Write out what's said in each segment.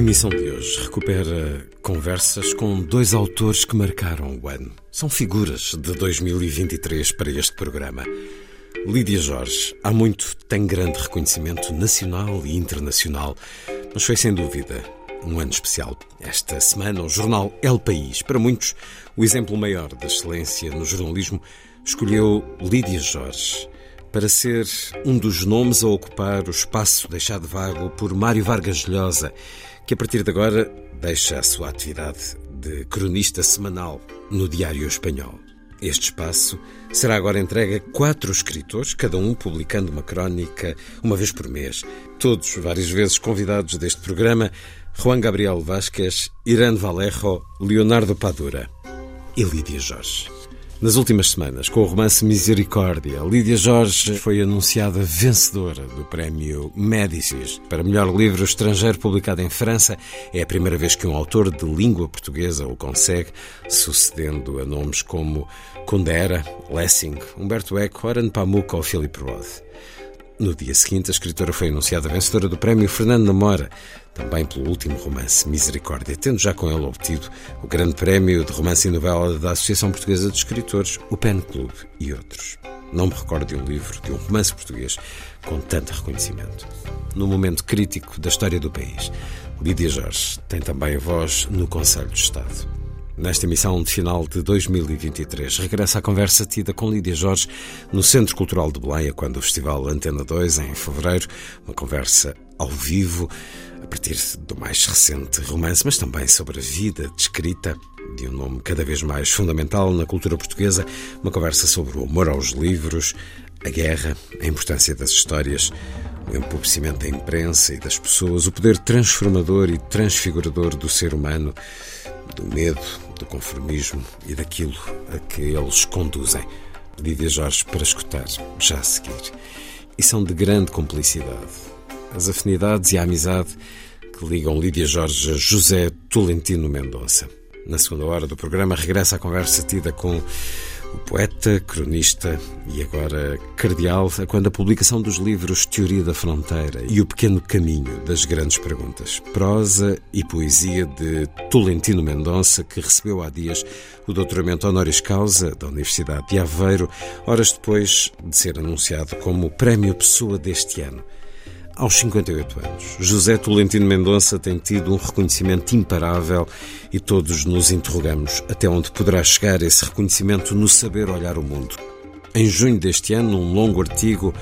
Emissão de hoje recupera conversas com dois autores que marcaram o ano. São figuras de 2023 para este programa. Lídia Jorge, há muito tem grande reconhecimento nacional e internacional, mas foi sem dúvida um ano especial. Esta semana, o jornal El País, para muitos, o exemplo maior da excelência no jornalismo, escolheu Lídia Jorge para ser um dos nomes a ocupar o espaço deixado vago por Mário Vargas Llosa, que a partir de agora deixa a sua atividade de cronista semanal no Diário Espanhol. Este espaço será agora entregue a quatro escritores, cada um publicando uma crónica uma vez por mês. Todos várias vezes convidados deste programa: Juan Gabriel Vasquez, Irã Valerro, Leonardo Padura e Lídia Jorge. Nas últimas semanas, com o romance Misericórdia, Lídia Jorge foi anunciada vencedora do prémio Médicis para melhor livro estrangeiro publicado em França. É a primeira vez que um autor de língua portuguesa o consegue, sucedendo a nomes como Kundera, Lessing, Humberto Eco, Oran Pamuk ou Philip Roth. No dia seguinte, a escritora foi anunciada vencedora do prémio Fernando Namora, também pelo último romance, Misericórdia, tendo já com ele obtido o grande prémio de romance e novela da Associação Portuguesa de Escritores, o Pen Club e outros. Não me recordo de um livro, de um romance português com tanto reconhecimento. No momento crítico da história do país, Lídia Jorge tem também voz no Conselho de Estado. Nesta emissão de final de 2023, regressa a conversa tida com Lídia Jorge no Centro Cultural de Belém, quando o Festival Antena 2, em fevereiro, uma conversa ao vivo, a partir do mais recente romance, mas também sobre a vida descrita de um nome cada vez mais fundamental na cultura portuguesa, uma conversa sobre o amor aos livros, a guerra, a importância das histórias, o empobrecimento da imprensa e das pessoas, o poder transformador e transfigurador do ser humano, do medo, do conformismo e daquilo a que eles conduzem. Lídia Jorge para escutar já a seguir. E são de grande cumplicidade. As afinidades e a amizade que ligam Lídia Jorge a José Tolentino Mendonça. Na segunda hora do programa regressa a conversa tida com o poeta, cronista e agora cardeal, quando a publicação dos livros Teoria da Fronteira e O Pequeno Caminho das Grandes Perguntas, prosa e poesia de Tolentino Mendonça, que recebeu há dias o doutoramento honoris causa da Universidade de Aveiro, horas depois de ser anunciado como o Prémio Pessoa deste ano. Aos 58 anos, José Tolentino Mendonça tem tido um reconhecimento imparável e todos nos interrogamos até onde poderá chegar esse reconhecimento no saber olhar o mundo. Em junho deste ano, num longo artigo,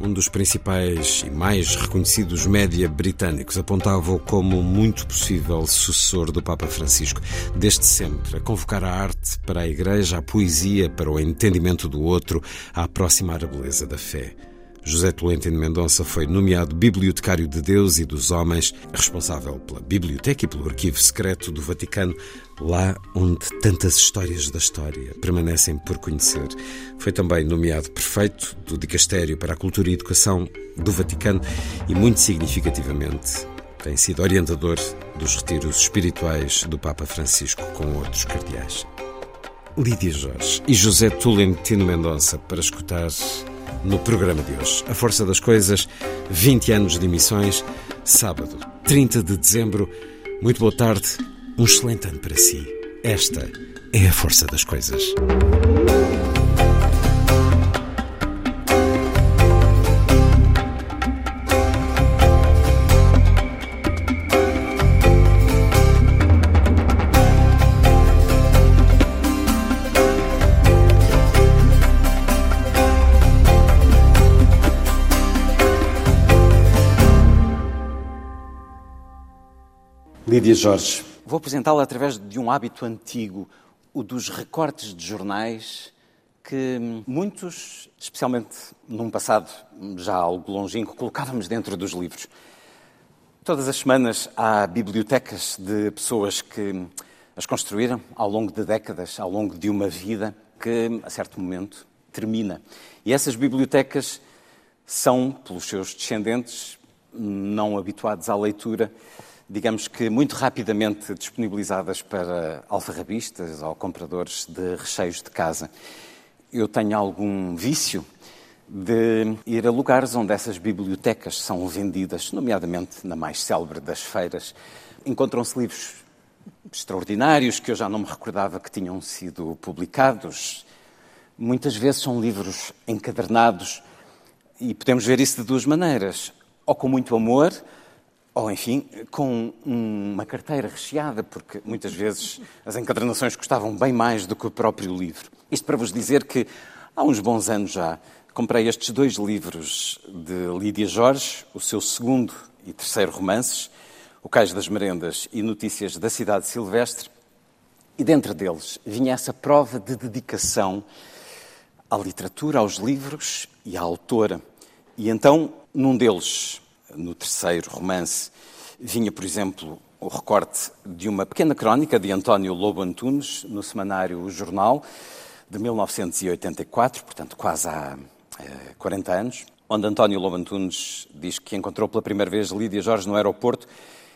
um dos principais e mais reconhecidos média britânicos apontava-o como muito possível sucessor do Papa Francisco, desde sempre a convocar a arte para a Igreja, a poesia para o entendimento do outro, a aproximar a beleza da fé. José Tolentino Mendonça foi nomeado Bibliotecário de Deus e dos Homens, responsável pela biblioteca e pelo arquivo secreto do Vaticano, lá onde tantas histórias da história permanecem por conhecer. Foi também nomeado prefeito do Dicastério para a Cultura e Educação do Vaticano e, muito significativamente, tem sido orientador dos retiros espirituais do Papa Francisco com outros cardeais. Lídia Jorge e José Tolentino Mendonça para escutar no programa de hoje. A Força das Coisas, 20 anos de emissões, sábado, 30 de dezembro. Muito boa tarde Um excelente ano para si. Esta é a força das coisas. Lídia Jorge. Vou apresentá-la através de um hábito antigo, o dos recortes de jornais que muitos, especialmente num passado já algo longínquo, colocávamos dentro dos livros. Todas as semanas há bibliotecas de pessoas que as construíram ao longo de décadas, ao longo de uma vida que, a certo momento, termina. E essas bibliotecas são, pelos seus descendentes, não habituados à leitura, digamos que muito rapidamente disponibilizadas para alfarrabistas ou compradores de recheios de casa. Eu tenho algum vício de ir a lugares onde essas bibliotecas são vendidas, nomeadamente na mais célebre das feiras. Encontram-se livros extraordinários que eu já não me recordava que tinham sido publicados. Muitas vezes são livros encadernados e podemos ver isso de duas maneiras. Ou com muito amor, ou, enfim, com uma carteira recheada, porque muitas vezes as encadernações custavam bem mais do que o próprio livro. Isto para vos dizer que há uns bons anos já comprei estes dois livros de Lídia Jorge, o seu segundo e terceiro romances, O Cais das Merendas e Notícias da Cidade Silvestre, e dentro deles vinha essa prova de dedicação à literatura, aos livros e à autora. E então, num deles, no terceiro romance, vinha, por exemplo, o recorte de uma pequena crónica de António Lobo Antunes no semanário O Jornal, de 1984, portanto, quase há 40 eh, anos, onde António Lobo Antunes diz que encontrou pela primeira vez Lídia Jorge no aeroporto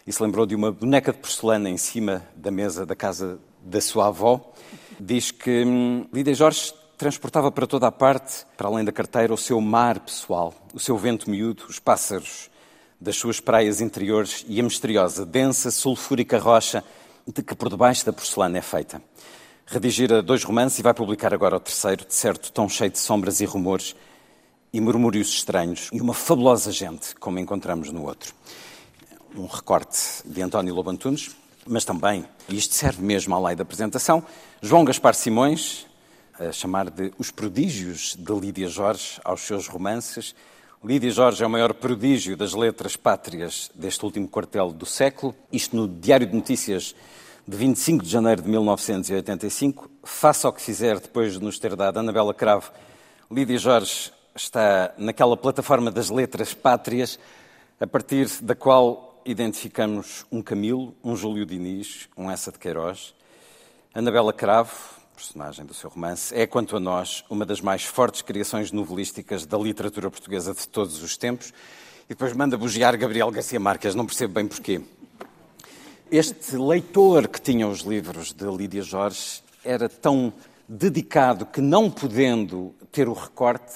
e se lembrou de uma boneca de porcelana em cima da mesa da casa da sua avó. Diz que hum, Lídia Jorge transportava para toda a parte, para além da carteira, o seu mar pessoal, o seu vento miúdo, os pássaros das suas praias interiores e a misteriosa, densa, sulfúrica rocha de que por debaixo da porcelana é feita. Redigira dois romances e vai publicar agora o terceiro, de certo tão cheio de sombras e rumores e murmúrios estranhos e uma fabulosa gente, como encontramos no outro. Um recorte de António Lobantunes, mas também, e isto serve mesmo à lei da apresentação, João Gaspar Simões, a chamar de Os Prodígios de Lídia Jorge aos seus romances, Lídia Jorge é o maior prodígio das letras pátrias deste último quartel do século. Isto no Diário de Notícias de 25 de janeiro de 1985. Faça o que fizer depois de nos ter dado Anabela Cravo, Lídia Jorge está naquela plataforma das letras pátrias, a partir da qual identificamos um Camilo, um Júlio Diniz, um Essa de Queiroz. Anabela Cravo, personagem do seu romance, é, quanto a nós, uma das mais fortes criações novelísticas da literatura portuguesa de todos os tempos. E depois manda bugiar Gabriel Garcia Marques, não percebo bem porquê. Este leitor que tinha os livros de Lídia Jorge era tão dedicado que, não podendo ter o recorte,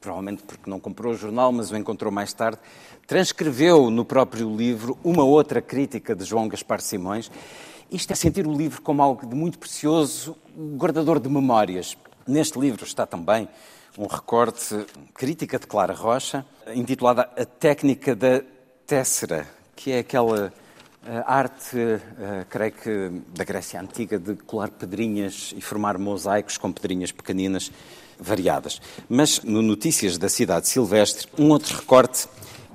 provavelmente porque não comprou o jornal, mas o encontrou mais tarde, transcreveu no próprio livro uma outra crítica de João Gaspar Simões isto é sentir o livro como algo de muito precioso, guardador de memórias. Neste livro está também um recorte, crítica de Clara Rocha, intitulada A Técnica da Tessera, que é aquela uh, arte, uh, creio que da Grécia Antiga, de colar pedrinhas e formar mosaicos com pedrinhas pequeninas variadas. Mas no Notícias da Cidade Silvestre, um outro recorte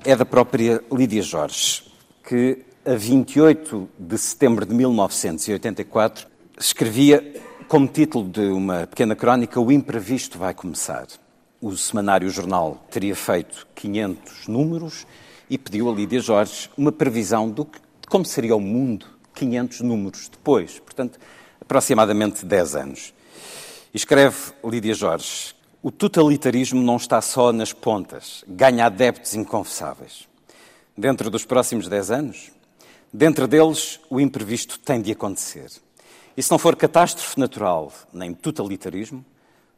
é da própria Lídia Jorge, que a 28 de setembro de 1984, escrevia como título de uma pequena crónica: O imprevisto vai começar. O semanário Jornal teria feito 500 números e pediu a Lídia Jorge uma previsão do que, de como seria o mundo 500 números depois, portanto, aproximadamente 10 anos. Escreve Lídia Jorge: O totalitarismo não está só nas pontas, ganha adeptos inconfessáveis. Dentro dos próximos 10 anos, Dentro deles, o imprevisto tem de acontecer. E se não for catástrofe natural, nem totalitarismo,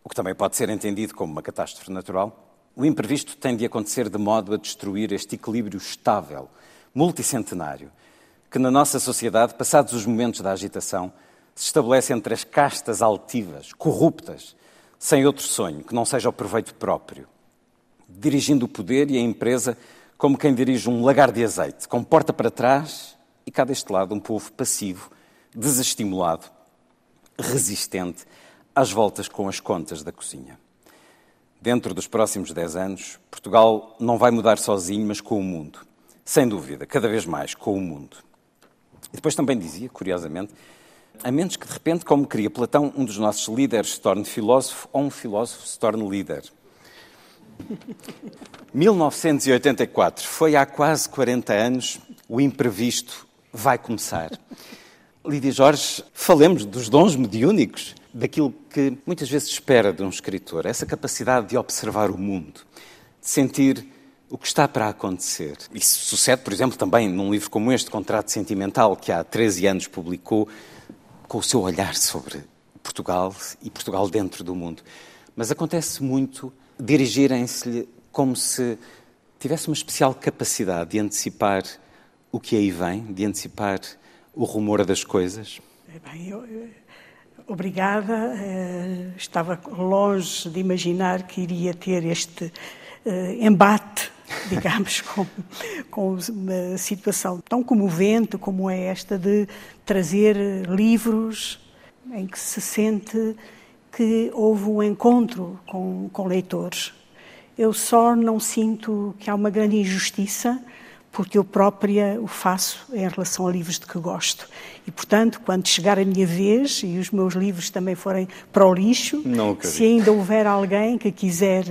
o que também pode ser entendido como uma catástrofe natural, o imprevisto tem de acontecer de modo a destruir este equilíbrio estável, multicentenário, que na nossa sociedade, passados os momentos da agitação, se estabelece entre as castas altivas, corruptas, sem outro sonho que não seja o proveito próprio, dirigindo o poder e a empresa como quem dirige um lagar de azeite, com porta para trás e cá deste lado um povo passivo, desestimulado, resistente às voltas com as contas da cozinha. Dentro dos próximos dez anos, Portugal não vai mudar sozinho, mas com o mundo. Sem dúvida, cada vez mais com o mundo. E depois também dizia, curiosamente, a menos que de repente, como queria Platão, um dos nossos líderes se torne filósofo ou um filósofo se torne líder. 1984, foi há quase 40 anos, o imprevisto vai começar. Lídia Jorge, falemos dos dons mediúnicos, daquilo que muitas vezes espera de um escritor, essa capacidade de observar o mundo, de sentir o que está para acontecer. Isso sucede, por exemplo, também num livro como este, Contrato Sentimental, que há 13 anos publicou, com o seu olhar sobre Portugal e Portugal dentro do mundo. Mas acontece muito dirigirem-se-lhe como se tivesse uma especial capacidade de antecipar o que aí vem, de antecipar o rumor das coisas? Bem, eu, obrigada. Uh, estava longe de imaginar que iria ter este uh, embate, digamos, com, com uma situação tão comovente como é esta de trazer livros em que se sente que houve um encontro com, com leitores. Eu só não sinto que há uma grande injustiça porque eu própria o faço em relação a livros de que gosto. E, portanto, quando chegar a minha vez e os meus livros também forem para o lixo, se ainda houver alguém que quiser,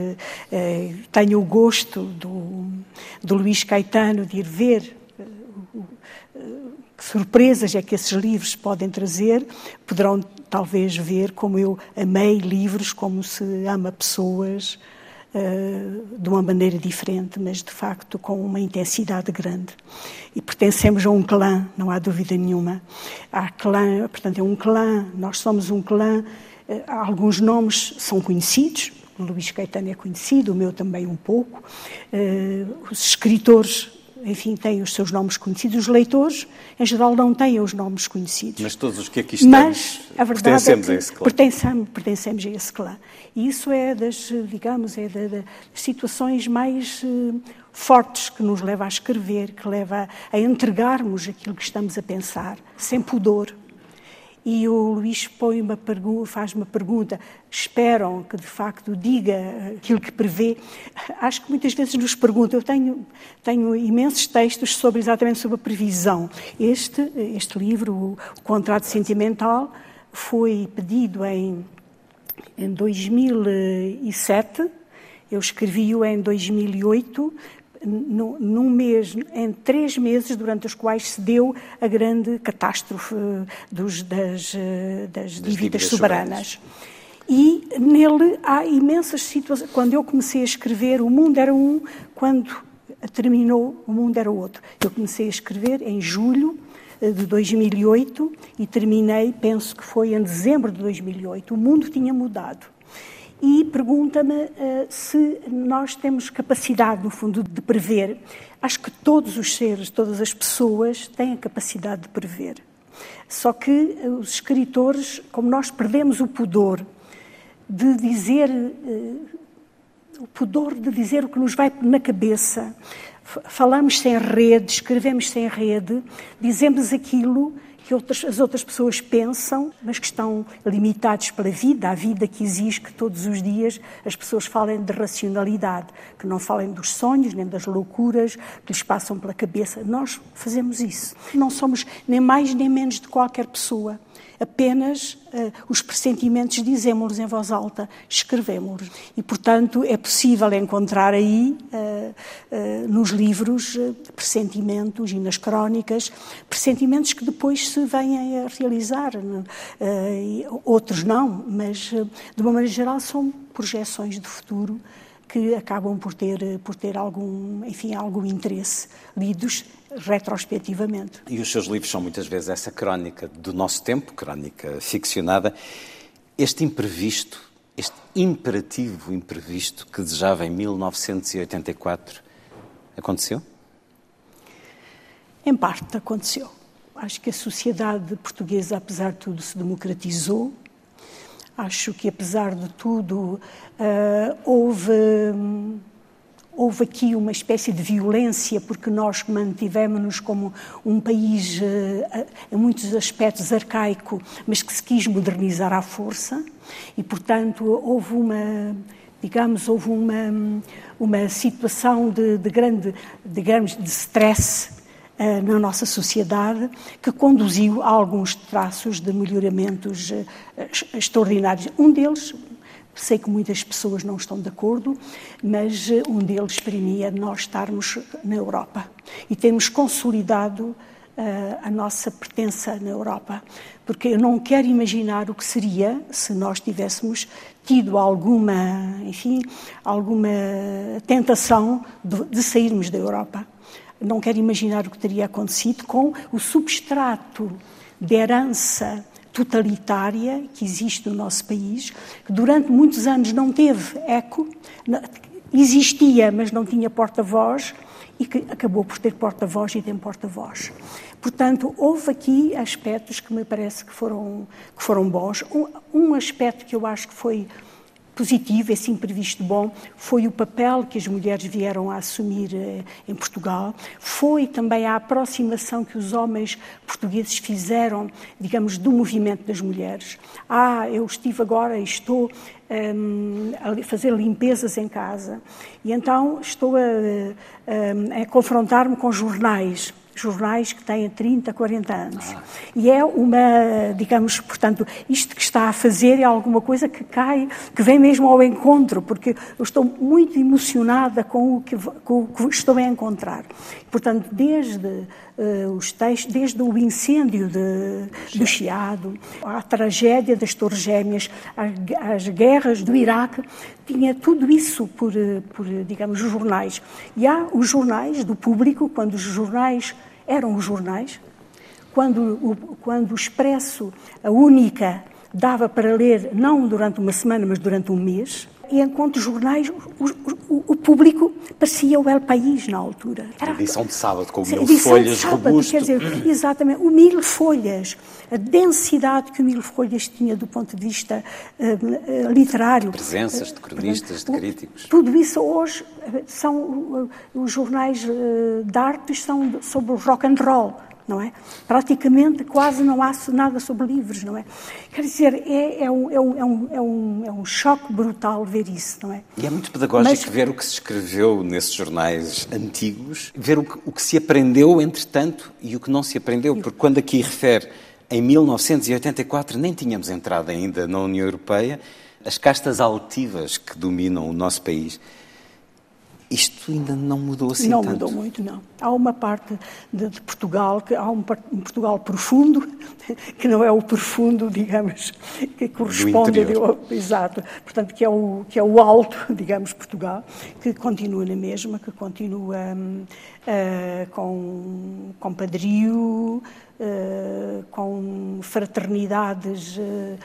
eh, tenha o gosto do, do Luís Caetano de ir ver eh, que surpresas é que esses livros podem trazer, poderão talvez ver como eu amei livros, como se ama pessoas, de uma maneira diferente, mas de facto com uma intensidade grande. E pertencemos a um clã, não há dúvida nenhuma. Há clã, portanto, é um clã, nós somos um clã, uh, alguns nomes são conhecidos, o Luís Caetano é conhecido, o meu também um pouco. Uh, os escritores enfim, têm os seus nomes conhecidos. Os leitores, em geral, não têm os nomes conhecidos. Mas todos os que aqui estamos Mas, a verdade pertencemos é a esse clã. Pertencemos, pertencemos a esse clã. E isso é das, digamos, é das situações mais uh, fortes que nos leva a escrever, que leva a entregarmos aquilo que estamos a pensar, sem pudor, e o Luís põe uma faz uma pergunta, esperam que de facto diga aquilo que prevê. Acho que muitas vezes nos perguntam, eu tenho, tenho imensos textos sobre exatamente sobre a previsão. Este, este livro, o Contrato Sentimental, foi pedido em, em 2007, eu escrevi-o em 2008, num mês, em três meses durante os quais se deu a grande catástrofe dos, das, das, das dívidas, dívidas soberanas. E nele há imensas situações. Quando eu comecei a escrever, o mundo era um, quando terminou, o mundo era outro. Eu comecei a escrever em julho eh, de 2008 e terminei, penso que foi em dezembro de 2008. O mundo tinha mudado e pergunta-me uh, se nós temos capacidade, no fundo, de prever. Acho que todos os seres, todas as pessoas têm a capacidade de prever. Só que uh, os escritores, como nós perdemos o pudor de dizer, uh, o pudor de dizer o que nos vai na cabeça, falamos sem rede, escrevemos sem rede, dizemos aquilo que outras, as outras pessoas pensam, mas que estão limitados pela vida, a vida que exige que todos os dias as pessoas falem de racionalidade, que não falem dos sonhos, nem das loucuras que lhes passam pela cabeça. Nós fazemos isso. Não somos nem mais nem menos de qualquer pessoa apenas uh, os pressentimentos dizemos-los em voz alta, escrevemos-los. E, portanto, é possível encontrar aí, uh, uh, nos livros, pressentimentos e nas crónicas, pressentimentos que depois se vêm a realizar. outros não, mas, de uma maneira geral, são projeções de futuro que acabam por ter, por ter algum, enfim, algum interesse, lidos retrospectivamente. E os seus livros são muitas vezes essa crónica do nosso tempo, crónica ficcionada. Este imprevisto, este imperativo imprevisto que desejava em 1984, aconteceu? Em parte aconteceu. acho que a sociedade portuguesa, apesar de tudo, se democratizou. Acho que, apesar de tudo, uh, houve, houve aqui uma espécie de violência, porque nós mantivemos-nos como um país, em muitos aspectos, arcaico, mas que se quis modernizar à força. E, portanto, houve uma digamos, houve uma, uma situação de, de grande, digamos, de stress uh, na nossa sociedade que conduziu a alguns traços de melhoramentos uh, extraordinários. Um deles, sei que muitas pessoas não estão de acordo, mas uh, um deles exprimia nós estarmos na Europa e temos consolidado a nossa pertença na Europa, porque eu não quero imaginar o que seria se nós tivéssemos tido alguma, enfim, alguma tentação de, de sairmos da Europa. Não quero imaginar o que teria acontecido com o substrato de herança totalitária que existe no nosso país, que durante muitos anos não teve eco, existia, mas não tinha porta-voz, e que acabou por ter porta-voz e tem porta-voz. Portanto, houve aqui aspectos que me parece que foram, que foram bons. Um, um aspecto que eu acho que foi positivo, esse imprevisto bom, foi o papel que as mulheres vieram a assumir eh, em Portugal, foi também a aproximação que os homens portugueses fizeram, digamos, do movimento das mulheres. Ah, eu estive agora e estou um, ehm, a fazer limpezas em casa. E então estou a, a, a confrontar-me com jornais jornais que têm 30, 40 anos. Ah. E é uma, digamos, portanto, isto que está a fazer é alguma coisa que cai, que vem mesmo ao encontro, porque eu estou muito emocionada com o que, com o que estou a encontrar. Portanto, desde uh, os textos, desde o incêndio de, do Chiado, a tragédia das Torres Gêmeas, as, as guerras do Iraque, tinha tudo isso por, eh, por, digamos, jornais. E há os jornais do público, quando os jornais eram os jornais, quando o, quando o Expresso, a única, dava para ler não durante uma semana, mas durante um mês, e enquanto jornais, o, o, o, público parecia o El País na altura. Era, edição de sábado, com mil folhas, sábado, robusto. Quer dizer, exatamente, o mil folhas, a densidade que o mil folhas tinha do ponto de vista uh, literário. Presenças de cronistas, de críticos. Tudo isso hoje são uh, os jornais de artes são sobre o rock and roll não é? Praticamente quase não há nada sobre livros, não é? Quer dizer, é, é, um, é, um, é, um, é, um, é um choque brutal ver isso, não é? E é muito pedagógico Mas... ver o que se escreveu nesses jornais antigos, ver o que, o que se aprendeu, entretanto, e o que não se aprendeu, porque quando aqui refere em 1984 nem tínhamos entrado ainda na União Europeia, as castas altivas que dominam o nosso país isto ainda não mudou assim não tanto. mudou muito, não. Há uma parte de, de, Portugal, que há um, um, Portugal profundo, que não é o profundo, digamos, que corresponde ao, exato, portanto que é o que é o alto, digamos, Portugal, que continua na mesma, que continua uh, com com padrio, Uh, com fraternidades uh,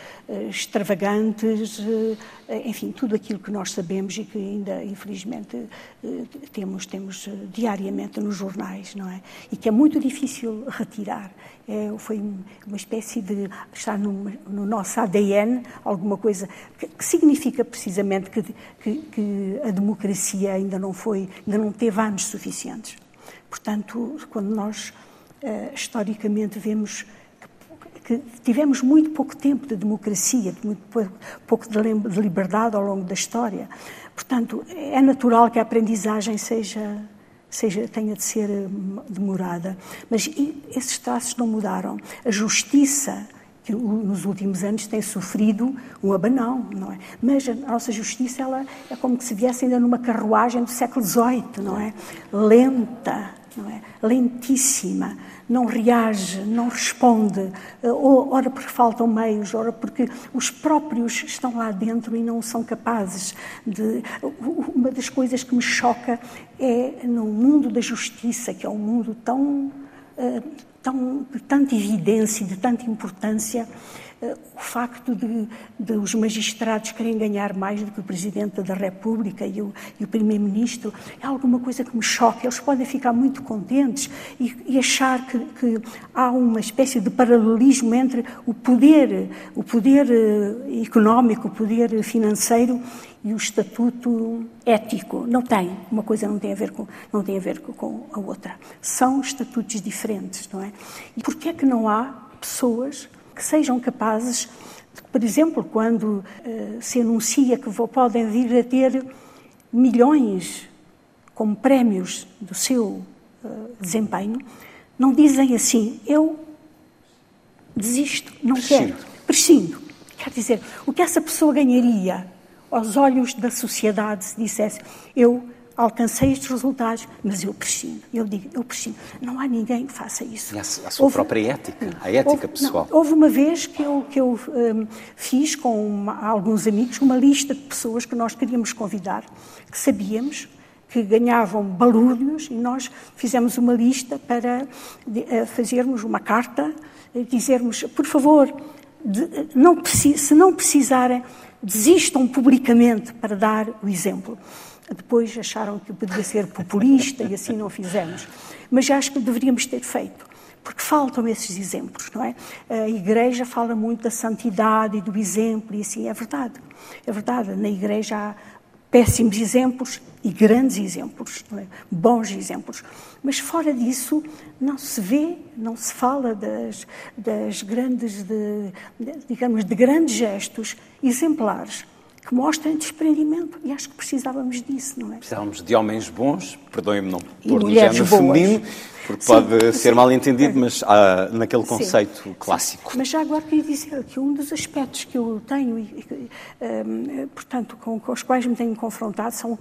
extravagantes, uh, enfim, tudo aquilo que nós sabemos e que ainda, infelizmente, temos, temos diariamente nos jornais, não é? E que é muito difícil retirar. É, foi uma espécie de estar no, no nosso ADN alguma coisa que, que significa precisamente que, que, que, a democracia ainda não foi, ainda não teve anos suficientes. Portanto, quando nós historicamente vemos que tivemos muito pouco tempo de democracia, de muito pouco de liberdade ao longo da história. Portanto, é natural que a aprendizagem seja seja, tenha de ser hum, demorada. Mas esses traços não mudaram. A justiça, que nos últimos anos tem sofrido um abanão, não é? Mas a nossa justiça ela é como se viesse ainda numa carruagem do século XVIII, não é? Lenta, não é? Lentíssima não reage, não responde, eh, ora porque faltam meios, ora porque os próprios estão lá dentro e não são capazes de. Uma das coisas que me choca é no mundo da justiça, que é um mundo tão. Uh, tão, de tanta evidência, de tanta importância, o facto de, de, os magistrados querem ganhar mais do que o Presidente da República e o, o Primeiro-Ministro é alguma coisa que me choca. Eles podem ficar muito contentes e, e achar que, que, há uma espécie de paralelismo entre o poder, o poder uh, económico, o poder financeiro e o estatuto ético. Não tem, uma coisa não tem a ver com, não tem a, ver com a outra. São estatutos diferentes, não é? E porquê é que não há pessoas que sejam capazes, de, por exemplo, quando uh, se anuncia que podem vir a ter milhões como prémios do seu uh, desempenho, não dizem assim, eu desisto, não prescindo. quero, prescindo. Quer dizer, o que essa pessoa ganharia aos olhos da sociedade se dissesse eu alcancei estes resultados, mas eu prescindo. Eu digo, eu prescindo. Não há ninguém que faça isso. E a, a sua houve, própria ética, a ética houve, pessoal. Não, houve uma vez que eu, que eu um, fiz com uma, alguns amigos uma lista de pessoas que nós queríamos convidar, que sabíamos que ganhavam balúrdios e nós fizemos uma lista para de, uh, fazermos uma carta, e dizermos, por favor, de, não, se não precisarem desistam publicamente para dar o exemplo. Depois acharam que podia ser populista e assim não fizemos. Mas acho que deveríamos ter feito, porque faltam esses exemplos, não é? A Igreja fala muito da santidade e do exemplo, e assim é verdade. É verdade, na Igreja há péssimos exemplos e grandes exemplos, é? bons exemplos. Mas fora disso, não se vê, não se fala das, das grandes, de, de, digamos, de grandes gestos exemplares que mostrem desprendimento. E acho que precisávamos disso, não é? Precisávamos de homens bons, perdoem-me não pôr no género feminino, porque sim, pode sim, ser mal entendido, mas ah, naquele conceito sim, clássico. Mas já agora queria dizer que um dos aspectos que eu tenho, e, um, portanto, com, com, os quais me tenho confrontado, são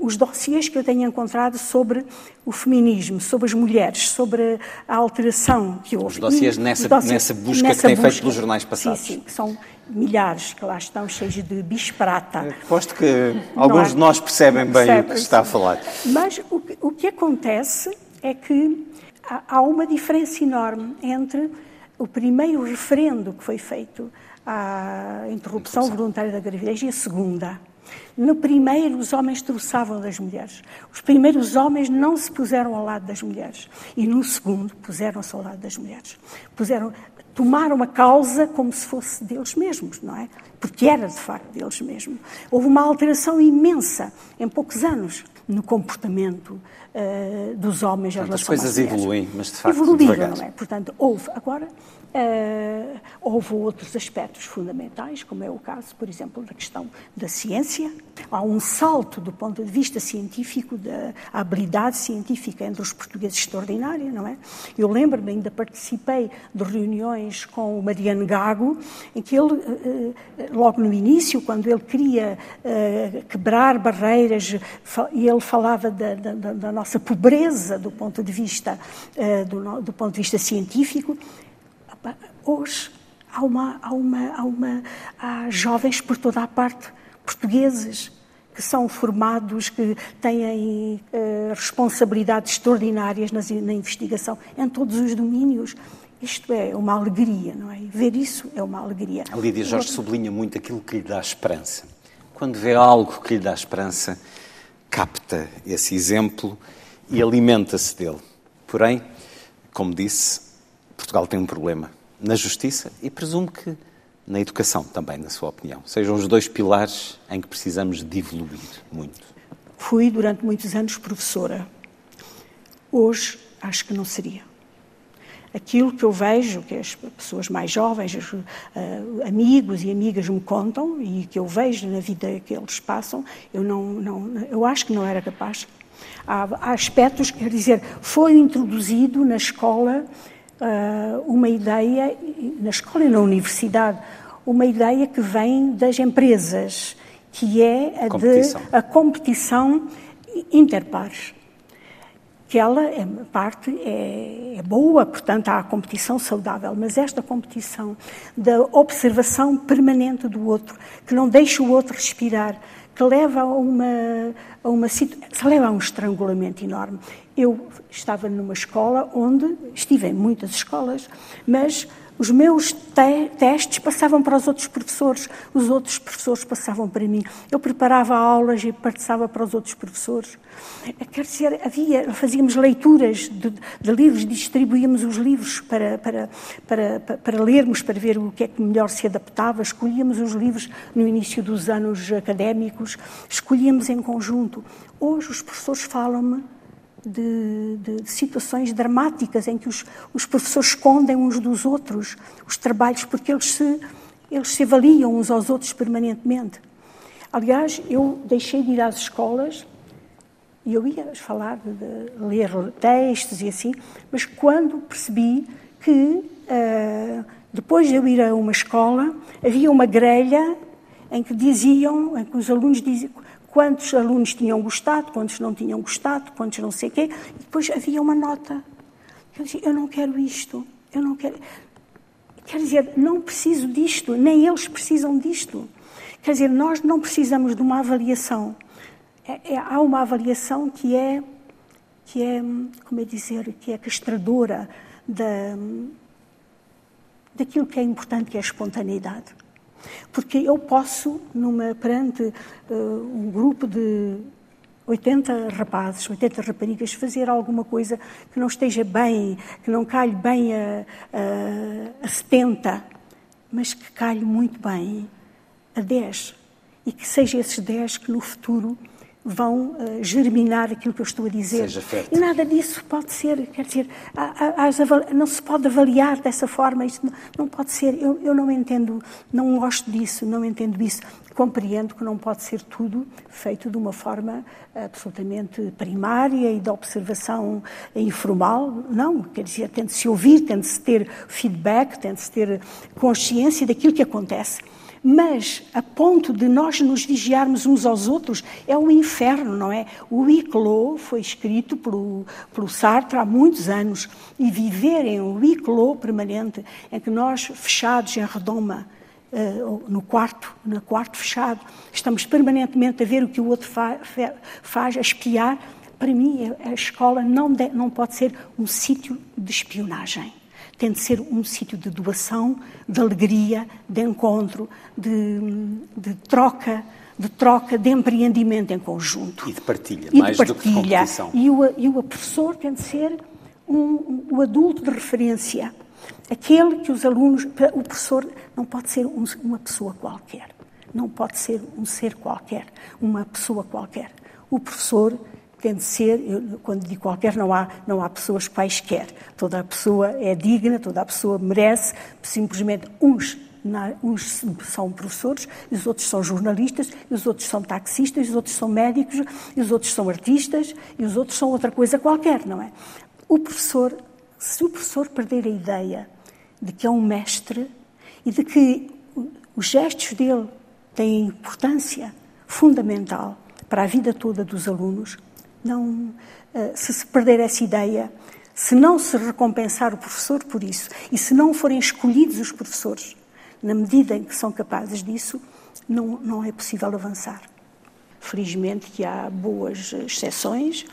os dossiês que eu tenho encontrado sobre o feminismo, sobre as mulheres, sobre a alteração que houve. Os dossiês nessa, dossiês, nessa busca nessa que busca, feito pelos jornais passados. Sim, sim, que são milhares que lá estão, cheios de bisprata. Aposto que alguns é? de nós percebem bem percebe, o que está a falar. Mas o que, o que acontece é que há uma diferença enorme entre o primeiro referendo que foi feito à interrupção voluntária da gravidez e a segunda. No primeiro, os homens troçavam das mulheres. Os primeiros homens não se puseram ao lado das mulheres. E no segundo, puseram-se ao lado das mulheres. Puseram, tomaram a causa como se fosse deles mesmos, não é? Porque era de facto deles mesmos. Houve uma alteração imensa em poucos anos no comportamento uh, dos homens Portanto, em relação as coisas evoluem, mas de facto Evoluíram, devagar. não é? Portanto, houve. Agora, Uh, houve outros aspectos fundamentais, como é o caso, por exemplo, da questão da ciência. Há um salto do ponto de vista científico, da habilidade científica entre os portugueses extraordinária, não é? Eu lembro-me, ainda participei de reuniões com o Mariano Gago, em que ele, uh, logo no início, quando ele queria uh, quebrar barreiras, e ele falava da, da, da, nossa pobreza do ponto de vista, do, do ponto de vista científico, Hoje há, uma, há, uma, há, uma, há jovens por toda a parte, portugueses, que são formados, que têm uh, responsabilidades extraordinárias nas, na investigação em todos os domínios. Isto é uma alegria, não é? Ver isso é uma alegria. A Lídia Jorge sublinha muito aquilo que lhe dá esperança. Quando vê algo que lhe dá esperança, capta esse exemplo e alimenta-se dele. Porém, como disse, Portugal tem um problema na justiça e presumo que na educação também, na sua opinião. Sejam os dois pilares em que precisamos de evoluir muito. Fui durante muitos anos professora. Hoje acho que não seria. Aquilo que eu vejo, que as pessoas mais jovens, os, uh, amigos e amigas me contam e que eu vejo na vida que eles passam, eu não, não eu acho que não era capaz. Há, há aspectos, quer dizer, foi introduzido na escola uh, uma ideia, na escola e na universidade, uma ideia que vem das empresas, que é a competição. de a competição interpares. Que ela, é, parte, é, é boa, portanto, há a competição saudável, mas esta competição da observação permanente do outro, que não deixa o outro respirar, que leva a uma, a uma leva a um estrangulamento enorme. Eu estava numa escola onde, estive em muitas escolas, mas os meus te testes passavam para os outros professores, os outros professores passavam para mim. Eu preparava aulas e passava para os outros professores. Quer dizer, havia, fazíamos leituras de, de livros, distribuíamos os livros para, para, para, para, lermos, para ver o que é que melhor se adaptava, escolhíamos os livros no início dos anos académicos, escolhíamos em conjunto. Hoje os professores falam-me de, de, situações dramáticas em que os, os, professores escondem uns dos outros os trabalhos porque eles se, eles se avaliam uns aos outros permanentemente. Aliás, eu deixei de ir às escolas e eu ia falar de, de ler textos e assim, mas quando percebi que uh, depois de eu ir a uma escola havia uma grelha em que diziam, em que os alunos diziam quantos alunos tinham gostado, quantos não tinham gostado, quantos não sei o quê, e depois havia uma nota. Eu dizia, eu não quero isto, eu não quero... Quer dizer, não preciso disto, nem eles precisam disto. Quer dizer, nós não precisamos de uma avaliação. É, é, há uma avaliação que é, que é, como é dizer, que é castradora da, daquilo que é importante, que é a espontaneidade. Porque eu posso, numa, perante uh, um grupo de 80 rapazes, 80 raparigas, fazer alguma coisa que não esteja bem, que não calhe bem a, a, a 70, mas que calhe muito bem a 10. E que seja esses 10 que no futuro vão uh, germinar aquilo que eu estou a dizer. E nada disso pode ser, quer dizer, não se pode avaliar dessa forma, isto não, não pode ser. Eu, eu, não entendo, não gosto disso, não entendo isso. Compreendo que não pode ser tudo feito de uma forma absolutamente primária e de observação informal. Não, quer dizer, tem de se ouvir, tem de se ter feedback, tem de se ter consciência daquilo que acontece mas a ponto de nós nos vigiarmos uns aos outros é um inferno, não é? O Huis foi escrito pelo, pelo Sartre há muitos anos. E viver em um Huis permanente, em que nós, fechados em redoma, uh, no quarto, no quarto fechado, estamos permanentemente a ver o que o outro fa faz, a espiar, para mim a escola não, não pode ser um sítio de espionagem tem de ser um sítio de doação, de alegria, de encontro, de, de troca, de troca, de empreendimento em conjunto. E de partilha, e mais de partilha. do que competição. E o, e o professor tem de ser um, o adulto de referência, aquele que os alunos... O professor não pode ser um, uma pessoa qualquer, não pode ser um ser qualquer, uma pessoa qualquer. O professor tem de ser, eu, quando digo qualquer, não há, não há pessoas quaisquer. Toda a pessoa é digna, toda a pessoa merece, simplesmente uns, uns são professores, os outros são jornalistas, os outros são taxistas, os outros são médicos, os outros são artistas, e os outros são outra coisa qualquer, não é? O professor, se o professor perder a ideia de que é um mestre e de que os gestos dele têm importância fundamental para a vida toda dos alunos, não, eh, se se perder essa ideia, se não se recompensar o professor por isso e se não forem escolhidos os professores na medida em que são capazes disso, não, não é possível avançar. Felizmente que há boas exceções,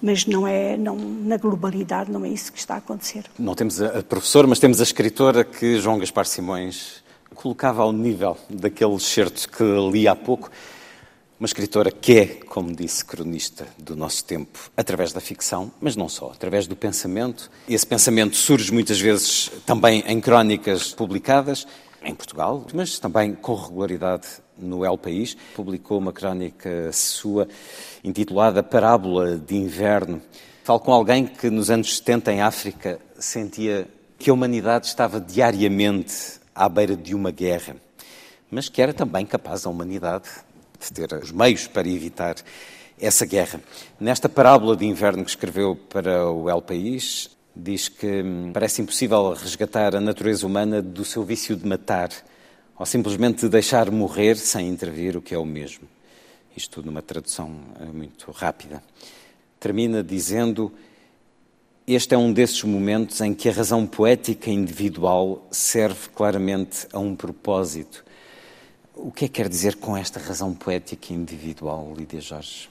mas não é, não, na globalidade não é isso que está a acontecer. Não temos a professora, mas temos a escritora que João Gaspar Simões colocava ao nível daquele excerto que li há pouco. Uma escritora que é, como disse, cronista do nosso tempo, através da ficção, mas não só, através do pensamento. Esse pensamento surge muitas vezes também em crónicas publicadas em Portugal, mas também com regularidade no El País. Publicou uma crónica sua intitulada Parábola de Inverno. Falo com alguém que nos anos 70 em África sentia que a humanidade estava diariamente à beira de uma guerra, mas que era também capaz a humanidade de ter os meios para evitar essa guerra. Nesta parábola de inverno que escreveu para o El País, diz que hum, parece impossível resgatar a natureza humana do seu vício de matar ou simplesmente de deixar morrer sem intervir, o que é o mesmo. Isto numa tradução eh, muito rápida. Termina dizendo: Este é um desses momentos em que a razão poética individual serve claramente a um propósito O que é que quer dizer com esta razão poética individual, Lídia Jorge?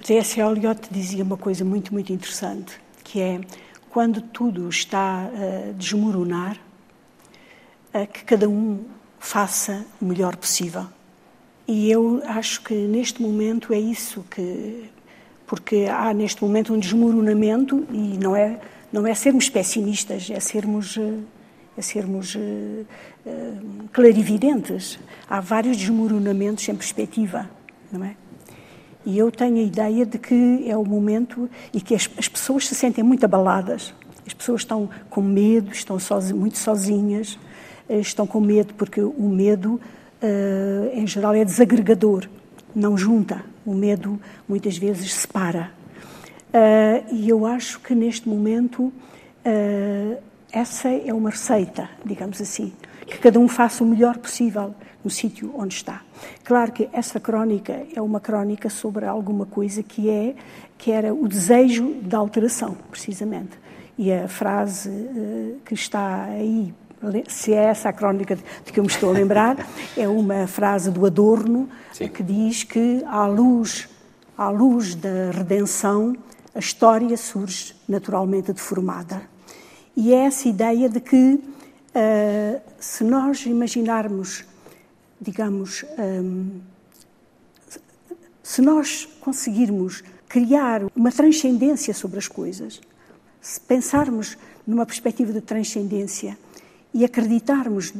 T.S. Eliot dizia uma coisa muito, muito interessante, que é quando tudo está a desmoronar, que cada um faça o melhor possível. E eu acho que neste momento é isso que. Porque há neste momento um desmoronamento e não é, não é sermos pessimistas, é sermos, é sermos uh, uh, clarividentes. Há vários desmoronamentos em perspectiva, não é? E eu tenho a ideia de que é o momento e que as, as pessoas se sentem muito abaladas. As pessoas estão com medo, estão muito sozinhas, eh, estão com medo porque o medo, uh, em geral, é desagregador, não junta. O medo muitas vezes separa. Uh, e eu acho que neste momento uh, essa é uma receita, digamos assim, que cada um faça o melhor possível no sítio onde está. Claro que essa crónica é uma crónica sobre alguma coisa que é que era o desejo da alteração, precisamente. E a frase uh, que está aí, se é essa a crónica de, que eu me estou a lembrar, é uma frase do Adorno Sim. que diz que à luz, à luz da redenção, a história surge naturalmente deformada. E é essa ideia de que uh, se nós imaginarmos digamos, um, se nós conseguirmos criar uma transcendência sobre as coisas, se pensarmos numa perspectiva de transcendência e acreditarmos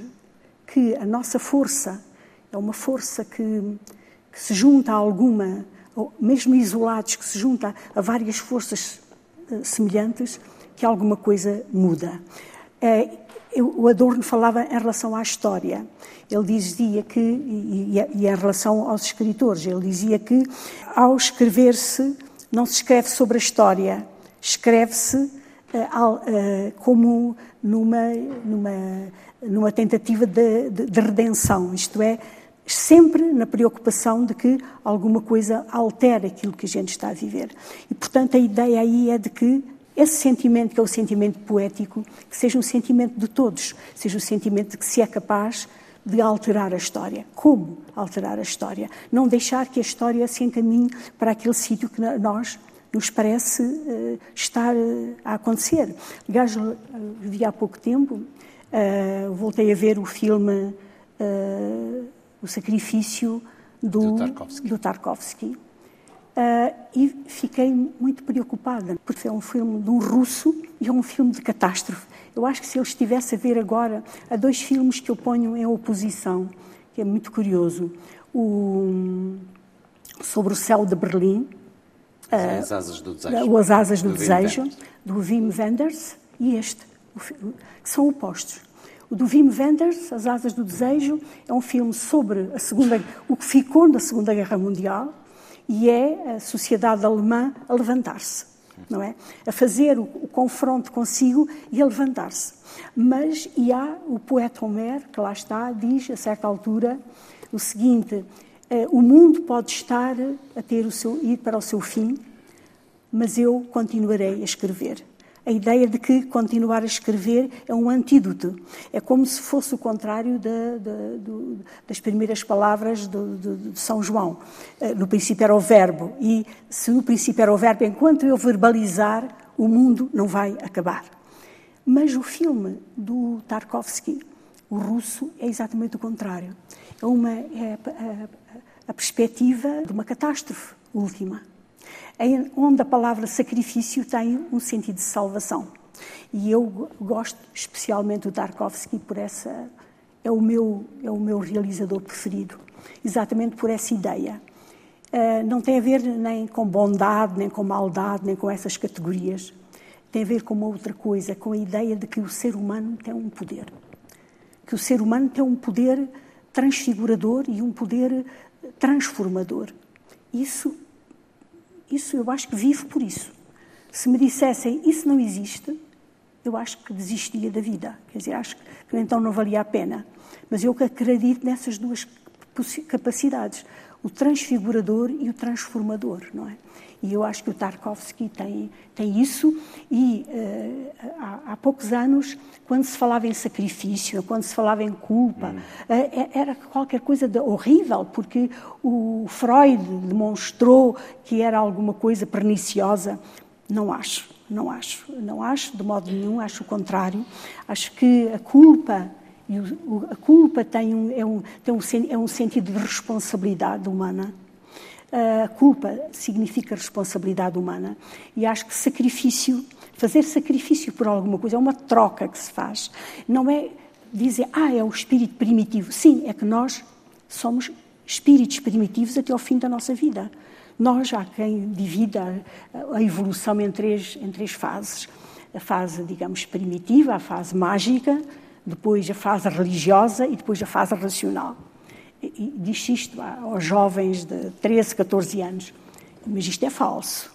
que a nossa força é uma força que, que se junta a alguma, ou mesmo isolados, que se junta a várias forças uh, semelhantes, que alguma coisa muda. É, o Adorno falava em relação à história. Ele dizia que, e, e em relação aos escritores, ele dizia que ao escrever-se, não se escreve sobre a história, escreve-se uh, uh, como numa, numa, numa tentativa de, de, de redenção, isto é, sempre na preocupação de que alguma coisa altere aquilo que a gente está a viver. E, portanto, a ideia aí é de que esse sentimento, que é o sentimento poético, que seja um sentimento de todos, seja um sentimento de que se é capaz de alterar a história. Como alterar a história? Não deixar que a história se encaminhe para aquele sítio que nós nos parece uh, estar uh, a acontecer. Aliás, uh, vi há pouco tempo, voltei a ver o filme O Sacrifício do, do Tarkovsky. Do Tarkovsky Uh, e fiquei muito preocupada, porque é um filme de um russo e é um filme de catástrofe. Eu acho que se eu estivesse a ver agora, há dois filmes que eu ponho em oposição, que é muito curioso. O, sobre o céu de Berlim. Uh, As Asas do Desejo. As Asas do, do Desejo, do Wim Wenders, e este, que são opostos. O do Wim Wenders, As Asas do Desejo, é um filme sobre a segunda, o que ficou da Segunda Guerra Mundial, e é a sociedade alemã a levantar-se, não é? A fazer o, o confronto consigo e a levantar-se. Mas, e há o poeta Homer, que lá está, diz a certa altura o seguinte: eh, o mundo pode estar a ter o seu, ir para o seu fim, mas eu continuarei a escrever a ideia de que continuar a escrever é um antídoto. É como se fosse o contrário das primeiras palavras de, São João. Eh, no princípio era o verbo, e se no princípio era o verbo, enquanto eu verbalizar, o mundo não vai acabar. Mas o filme do Tarkovsky, o russo, é exatamente o contrário. É, uma, é a, a, a perspectiva de uma catástrofe última onde a palavra sacrifício tem um sentido de salvação. E eu gosto especialmente do Tarkovsky por essa é o meu é o meu realizador preferido, exatamente por essa ideia. Uh, não tem a ver nem com bondade, nem com maldade, nem com essas categorias. Tem a ver com uma outra coisa, com a ideia de que o ser humano tem um poder. Que o ser humano tem um poder transfigurador e um poder transformador. Isso isso eu acho que vivo por isso. Se me dissessem isso não existe, eu acho que desistia da vida. Quer dizer, acho que então não valia a pena. Mas eu acredito nessas duas capacidades, o transfigurador e o transformador, não é? E eu acho que o Tarkovsky tem, tem isso. E uh, há, há, poucos anos, quando se falava em sacrifício, quando se falava em culpa, hum. uh, era qualquer coisa de horrível, porque o Freud demonstrou que era alguma coisa perniciosa. Não acho, não acho, não acho de modo nenhum, acho o contrário. Acho que a culpa e o, a culpa tem um, é, um, tem um, é um sentido de responsabilidade humana a culpa significa responsabilidade humana e acho que sacrifício, fazer sacrifício por alguma coisa, é uma troca que se faz. Não é dizer, ah, é o espírito primitivo. Sim, é que nós somos espíritos primitivos até ao fim da nossa vida. Nós, há quem divida a evolução em três, em três fases. A fase, digamos, primitiva, a fase mágica, depois a fase religiosa e depois a fase racional e diz isto aos jovens de 13, 14 anos, mas isto é falso,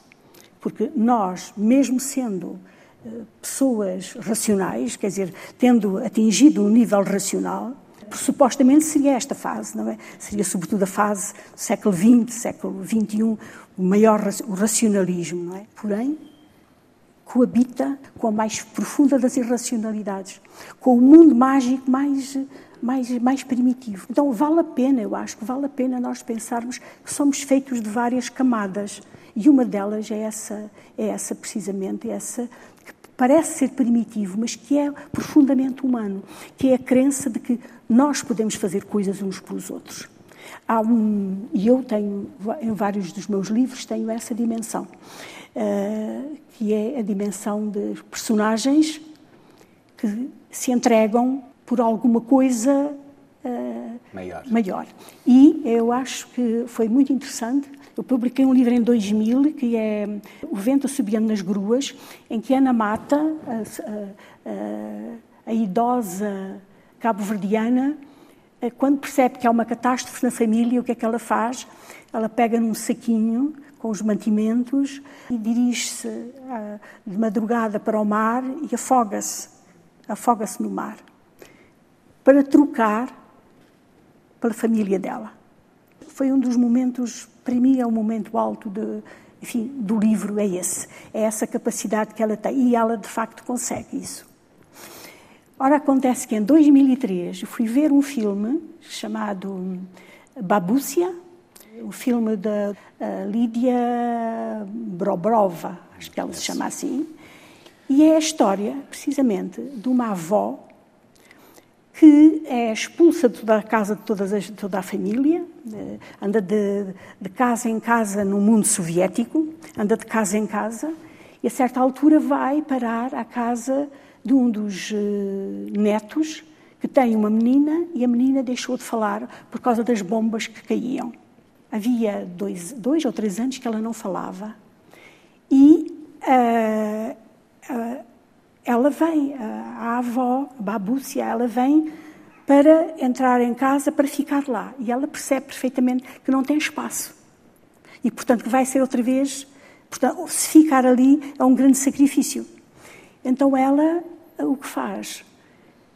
porque nós, mesmo sendo eh, pessoas racionais, quer dizer, tendo atingido um nível racional, supostamente seria esta fase, não é? Seria sobretudo a fase do século XX, século XXI, o maior o racionalismo, não é? Porém, coabita com a mais profunda das irracionalidades, com o mundo mágico mais mais, mais primitivo. Então vale a pena, eu acho que vale a pena nós pensarmos que somos feitos de várias camadas e uma delas é essa, é essa precisamente, é essa que parece ser primitivo, mas que é profundamente humano, que é a crença de que nós podemos fazer coisas uns pelos outros. Há um, e eu tenho, em vários dos meus livros, tenho essa dimensão, uh, que é a dimensão de personagens que se entregam por alguma coisa uh, maior. maior. E eu acho que foi muito interessante. Eu publiquei um livro em 2000 que é O Vento Assobiando nas Gruas, em que Ana Mata, a, a, a idosa cabo-verdiana, eh, quando percebe que há uma catástrofe na família, o que é que ela faz? Ela pega num saquinho com os mantimentos e dirige-se uh, de madrugada para o mar e afoga-se, afoga-se no mar para trocar pela família dela. Foi um dos momentos, para mim, é o um momento alto de, enfim, do livro, é esse. É essa capacidade que ela tem. E ela, de facto, consegue isso. Ora, acontece que em 2003 fui ver um filme chamado Babúcia, o filme da Lídia Brobrova, acho que ela se chama assim, e é a história, precisamente, de uma avó que é expulsa de toda a casa de todas as, toda a família, anda de, de, casa em casa no mundo soviético, anda de casa em casa, e a certa altura vai parar à casa de um dos uh, netos que tem uma menina e a menina deixou de falar por causa das bombas que caíam. Havia dois, dois ou três anos que ela não falava. E uh, uh, ela vem, a avó, a babúcia, ela vem para entrar em casa, para ficar lá. E ela percebe perfeitamente que não tem espaço. E, portanto, que vai ser outra vez. Portanto, se ficar ali é um grande sacrifício. Então, ela, o que faz?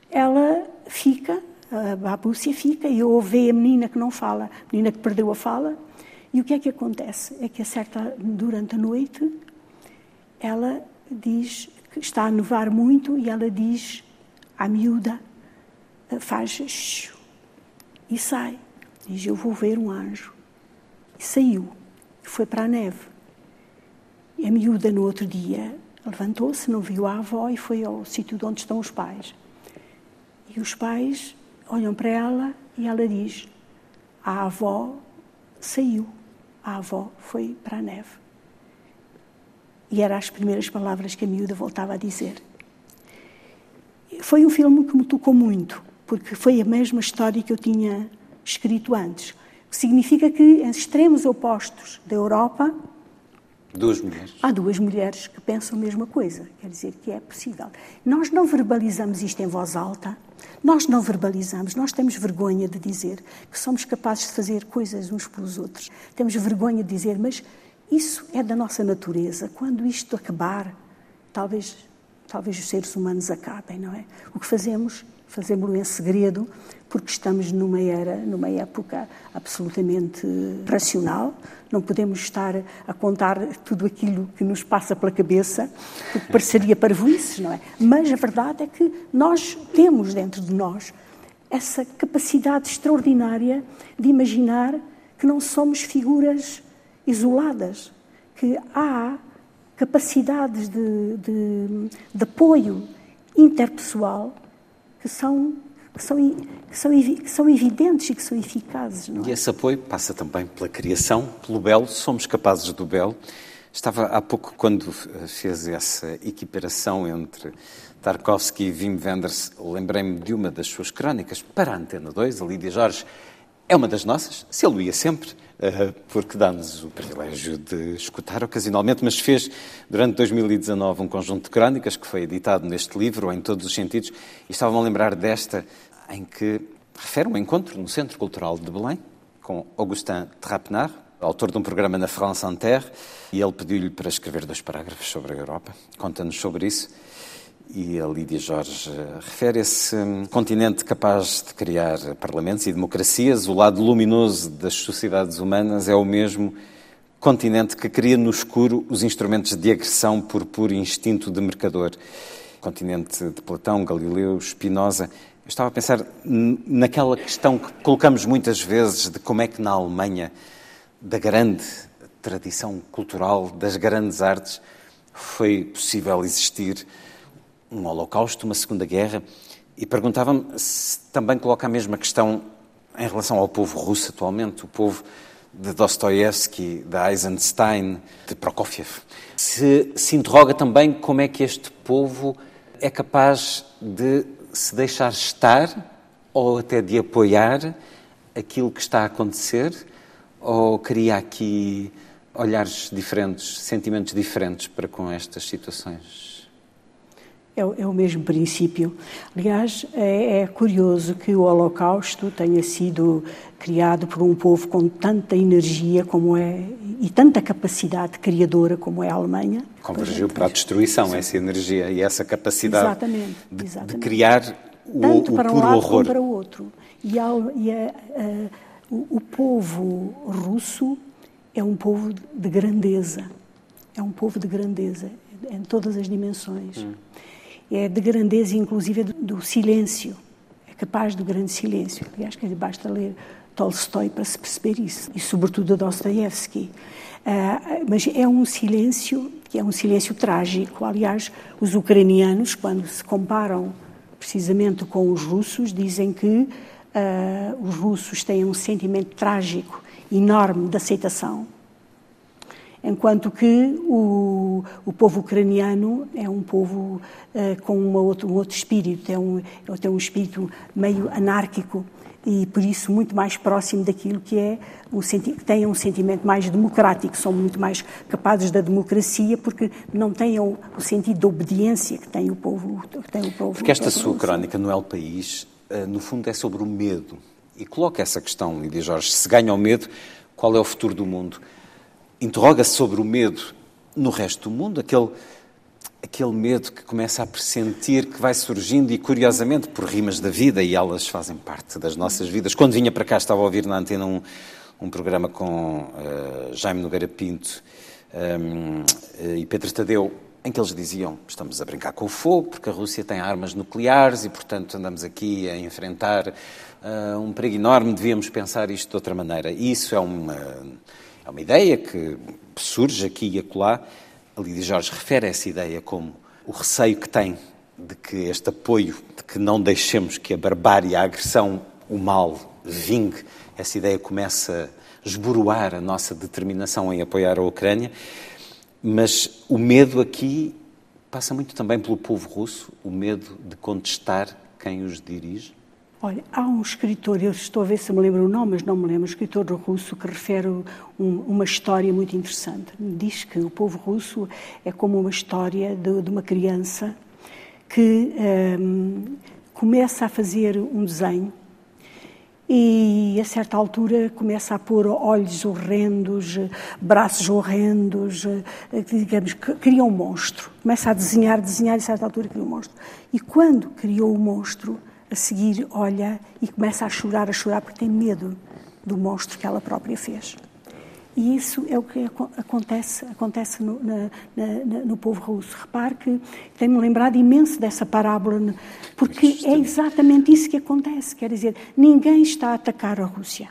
Ela fica, a babúcia fica, e ouve a menina que não fala, a menina que perdeu a fala. E o que é que acontece? É que, a certa, durante a noite, ela diz está a nevar muito e ela diz à miúda, faz e sai. Diz, eu vou ver um anjo. E saiu, foi para a neve. E a miúda no outro dia levantou-se, não viu a avó e foi ao sítio onde estão os pais. E os pais olham para ela e ela diz, a avó saiu, a avó foi para a neve. E eram as primeiras palavras que a miúda voltava a dizer. Foi um filme que me tocou muito, porque foi a mesma história que eu tinha escrito antes. O que significa que, em extremos opostos da Europa, Duas mulheres. Há duas mulheres que pensam a mesma coisa, quer dizer que é possível. Nós não verbalizamos isto em voz alta, nós não verbalizamos, nós temos vergonha de dizer que somos capazes de fazer coisas uns pelos outros. Temos vergonha de dizer, mas isso é da nossa natureza. Quando isto acabar, talvez, talvez os seres humanos acabem, não é? O que fazemos? fazemos-lo em segredo, porque estamos numa era, numa época absolutamente racional. Não podemos estar a contar tudo aquilo que nos passa pela cabeça, porque pareceria parvoices, não é? Mas a verdade é que nós temos dentro de nós essa capacidade extraordinária de imaginar que não somos figuras isoladas, que há capacidades de, de, de apoio interpessoal que são que são, que são, que são evidentes e que são eficazes. Não é? E esse apoio passa também pela criação, pelo belo, somos capazes do belo. Estava há pouco, quando fez essa equiparação entre Tarkovsky e Wim Wenders, lembrei-me de uma das suas crónicas para a Antena 2, a Lídia Jorge. É uma das nossas, se ele ia sempre, porque dá-nos o privilégio de escutar ocasionalmente, mas fez durante 2019 um conjunto de crónicas que foi editado neste livro, em todos os sentidos, e estava-me a lembrar desta, em que refere um encontro no Centro Cultural de Belém, com Augustin Trapenard, autor de um programa na France Inter, e ele pediu-lhe para escrever dois parágrafos sobre a Europa. Conta-nos sobre isso e a Lídia Jorge eh, refere esse continente capaz de criar parlamentos e democracias. O lado luminoso das sociedades humanas é o mesmo continente que cria no escuro os instrumentos de agressão por puro instinto de mercador. Continente de Platão, Galileu, Spinoza. Eu estava a pensar naquela questão que colocamos muitas vezes de como é que na Alemanha, da grande tradição cultural, das grandes artes, foi possível existir um holocausto, uma segunda guerra, e perguntava-me se também coloca a mesma questão em relação ao povo russo atualmente, o povo de Dostoevsky, de Eisenstein, de Prokofiev. Se, se interroga também como é que este povo é capaz de se deixar estar ou até de apoiar aquilo que está a acontecer, ou cria aqui olhares diferentes, sentimentos diferentes para com estas situações? É, é, o mesmo princípio. Aliás, é, é, curioso que o Holocausto tenha sido criado por um povo com tanta energia como é e tanta capacidade criadora como é a Alemanha. Convergiu para a destruição Sim. essa energia e essa capacidade exatamente, de, exatamente. de, criar o, Tanto o para puro um lado horror. como para o outro. E, a, e a, o, o povo russo é um povo de grandeza. É um povo de grandeza em todas as dimensões. Hum é de grandeza, inclusive, do silêncio. É capaz do grande silêncio. Aliás, que basta ler Tolstói para se perceber isso. E, sobretudo, Dostoevsky. Uh, mas é um silêncio que é um silêncio trágico. Aliás, os ucranianos, quando se comparam precisamente com os russos, dizem que uh, os russos têm um sentimento trágico enorme de aceitação enquanto que o, o povo ucraniano é um povo uh, com uma outro, um outro espírito, tem um, tem um espírito meio anárquico e por isso muito mais próximo daquilo que é um que têm um sentimento mais democrático, são muito mais capazes da democracia porque não têm o, o sentido de obediência que tem o povo, que tem o povo. Porque esta sua crónica no El País, uh, no fundo, é sobre o medo e coloca essa questão, Lídia Jorge, se ganha o medo, qual é o futuro do mundo? Interroga-se sobre o medo no resto do mundo, aquele, aquele medo que começa a pressentir que vai surgindo e, curiosamente, por rimas da vida, e elas fazem parte das nossas vidas. Quando vinha para cá, estava a ouvir na antena um, um programa com uh, Jaime Nogueira Pinto um, eh, e Pedro Tadeu, em que eles diziam estamos a brincar com o fogo porque a Rússia tem armas nucleares e, portanto, andamos aqui a enfrentar uh, um perigo enorme, devíamos pensar isto de outra maneira. E isso é uma é uma ideia que surge aqui e acolá. A Lídia Jorge refere essa ideia como o receio que tem de que este apoio, de que não deixemos que a barbárie, a agressão, o mal vingue. Essa ideia começa a esboroar a nossa determinação em apoiar a Ucrânia. Mas o medo aqui passa muito também pelo povo russo, o medo de contestar quem os dirige. Olha, há um escritor, eu estou a ver se me lembro o nome, mas não me lembro, um escritor russo que refere um, uma história muito interessante. Diz que o povo russo é como uma história de, de uma criança que um, começa a fazer um desenho e a certa altura começa a pôr olhos horrendos, braços horrendos, digamos, cria um monstro. Começa a desenhar, desenhar e a certa altura cria um monstro. E quando criou o monstro, a seguir olha e começa a chorar, a chorar, porque tem medo do monstro que ela própria fez. E isso é o que acontece, acontece no, na, na, no povo russo. Repare que tenho-me lembrado imenso dessa parábola, porque é exatamente isso que acontece. Quer dizer, ninguém está a atacar a Rússia.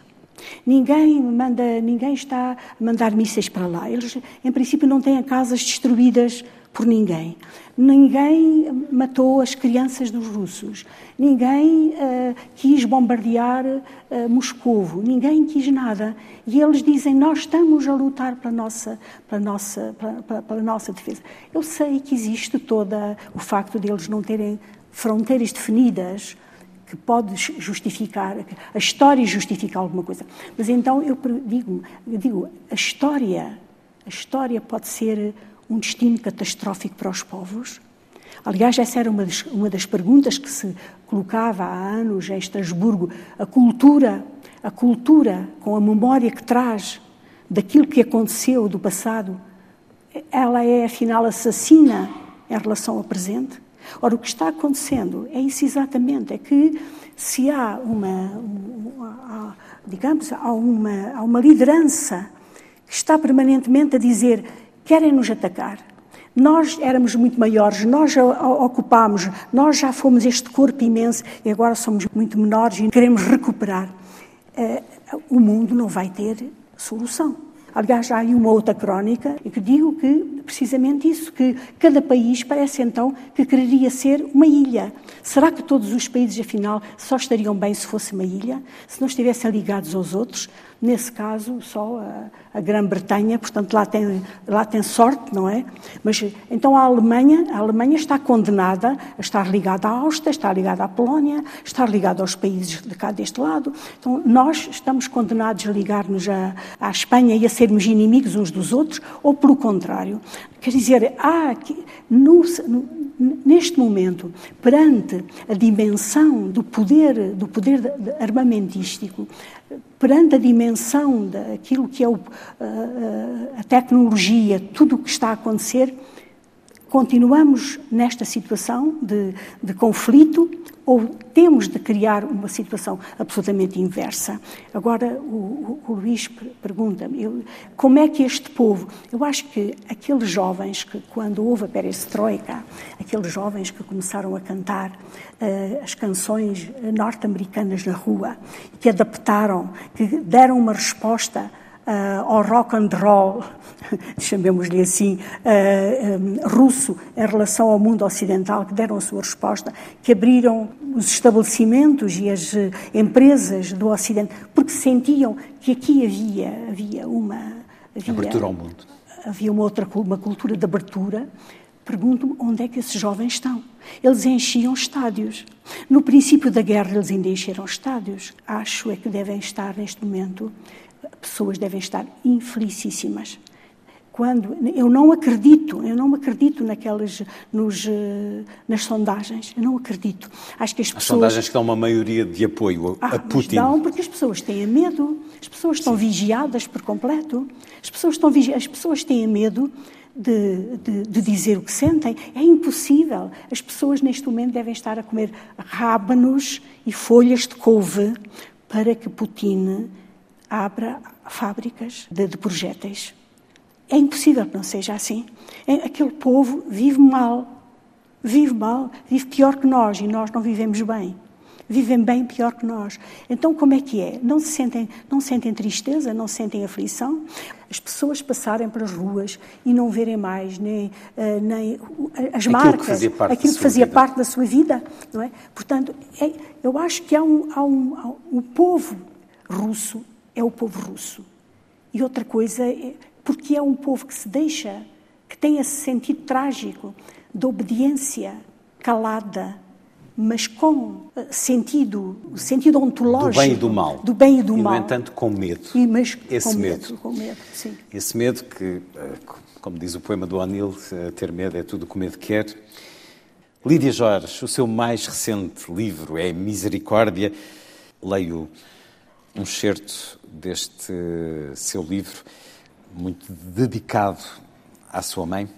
Ninguém manda, ninguém está a mandar mísseis para lá. Eles, em princípio, não têm casas destruídas por ninguém. Ninguém matou as crianças dos russos. Ninguém uh, quis bombardear uh, Moscovo. Ninguém quis nada. E eles dizem: Nós estamos a lutar pela nossa, pela nossa, pela, pela nossa defesa. Eu sei que existe todo o facto de eles não terem fronteiras definidas que pode justificar, a história justifica alguma coisa. Mas então eu digo, eu digo a história, a história pode ser um destino catastrófico para os povos? Aliás, essa era uma das, uma das perguntas que se colocava há anos em Estrasburgo. A cultura, a cultura com a memória que traz daquilo que aconteceu do passado, ela é afinal assassina em relação ao presente? Ora, o que está acontecendo é isso exatamente, é que se há uma, digamos, há uma, há uma liderança que está permanentemente a dizer querem nos atacar. Nós éramos muito maiores, nós ocupámos, nós já fomos este corpo imenso e agora somos muito menores e queremos recuperar. Eh, o mundo não vai ter solução. Aliás, há aí uma outra crónica que digo que precisamente isso, que cada país parece então que quereria ser uma ilha. Será que todos os países, afinal, só estariam bem se fosse uma ilha? Se não estivessem ligados aos outros? Nesse caso, só a, a Grã-Bretanha, portanto, lá tem, lá tem sorte, não é? Mas então a Alemanha, a Alemanha está condenada a estar ligada à Áustria, está ligada à Polónia, está ligada aos países de cá deste lado. Então, nós estamos condenados a ligar-nos à Espanha e a sermos inimigos uns dos outros, ou pelo contrário. Quer dizer, há aqui, no, neste momento, perante a dimensão do poder, do poder armamentístico, perante a dimensão daquilo que é o, a, a tecnologia, tudo o que está a acontecer, continuamos nesta situação de, de conflito ou temos de criar uma situação absolutamente inversa? Agora, o, o, o Luís pergunta-me, como é que este povo... Eu acho que aqueles jovens que, quando houve a perestroika, aqueles jovens que começaram a cantar uh, as canções norte-americanas na rua, que adaptaram, que deram uma resposta uh, ao rock and roll, chamemos-lhe assim, uh, um, russo, em relação ao mundo ocidental, que deram a sua resposta, que abriram os estabelecimentos e as empresas do Ocidente, porque sentiam que aqui havia, havia uma... Havia, abertura ao mundo. Havia uma outra uma cultura de abertura. Pergunto-me onde é que esses jovens estão. Eles enchiam estádios. No princípio da guerra, eles ainda encheram estádios. Acho é que devem estar neste momento pessoas devem estar infelicíssimas. Quando eu não acredito, eu não acredito naquelas nos, eh, nas sondagens, eu não acredito. Acho que as, as pessoas sondagens que dão uma maioria de apoio a, ah, Putin. Não, porque as pessoas têm medo. As pessoas estão Sim. vigiadas por completo. As pessoas estão as pessoas têm medo de, de, de, dizer o que sentem. É impossível. As pessoas neste momento devem estar a comer rábanos e folhas de couve para que Putin abra fábricas de, de projéteis. É impossível que não seja assim. É, aquele povo vive mal, vive mal, vive pior que nós e nós não vivemos bem. Vivem bem pior que nós. Então, como é que é? Não se sentem, não sentem tristeza, não sentem aflição? As pessoas passarem pelas ruas e não verem mais nem, uh, nem as aquilo marcas, que aquilo que fazia vida. parte da sua vida, não é? Portanto, é, eu acho que há um, há um, há um, o povo russo é o povo russo. E outra coisa, é porque é um povo que se deixa, que tem esse sentido trágico de obediência calada, mas com eh, sentido, sentido ontológico. Do bem e do mal. Do bem e do e, mal. no entanto, com medo. E, mas Esse com medo. medo. Com medo, sim. Esse medo que, eh, como diz o poema do O'Neill, eh, ter medo é tudo o que medo quer. Lídia Jorge, o seu mais recente livro é Misericórdia. Leio um excerto deste seu livro, muito dedicado à sua mãe.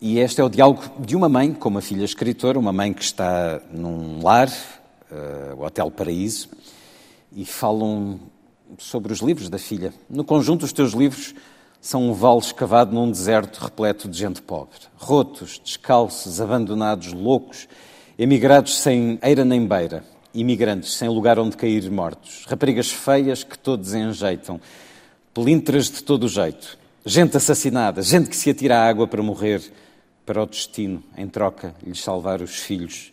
E este é o diálogo de uma mãe com uma filha escritora, uma mãe que está num lar uh, o Hotel Paraíso, e falam sobre os livros da filha. No conjunto, os teus livros são um vale escavado num deserto repleto de gente pobre. Rotos, descalços, abandonados, loucos, emigrados sem eira nem beira, imigrantes sem lugar onde cair mortos, raparigas feias que todos enjeitam, pelintras de todo jeito, gente assassinada, gente que se atira à água para morrer, para o destino, em troca, lhes salvar os filhos.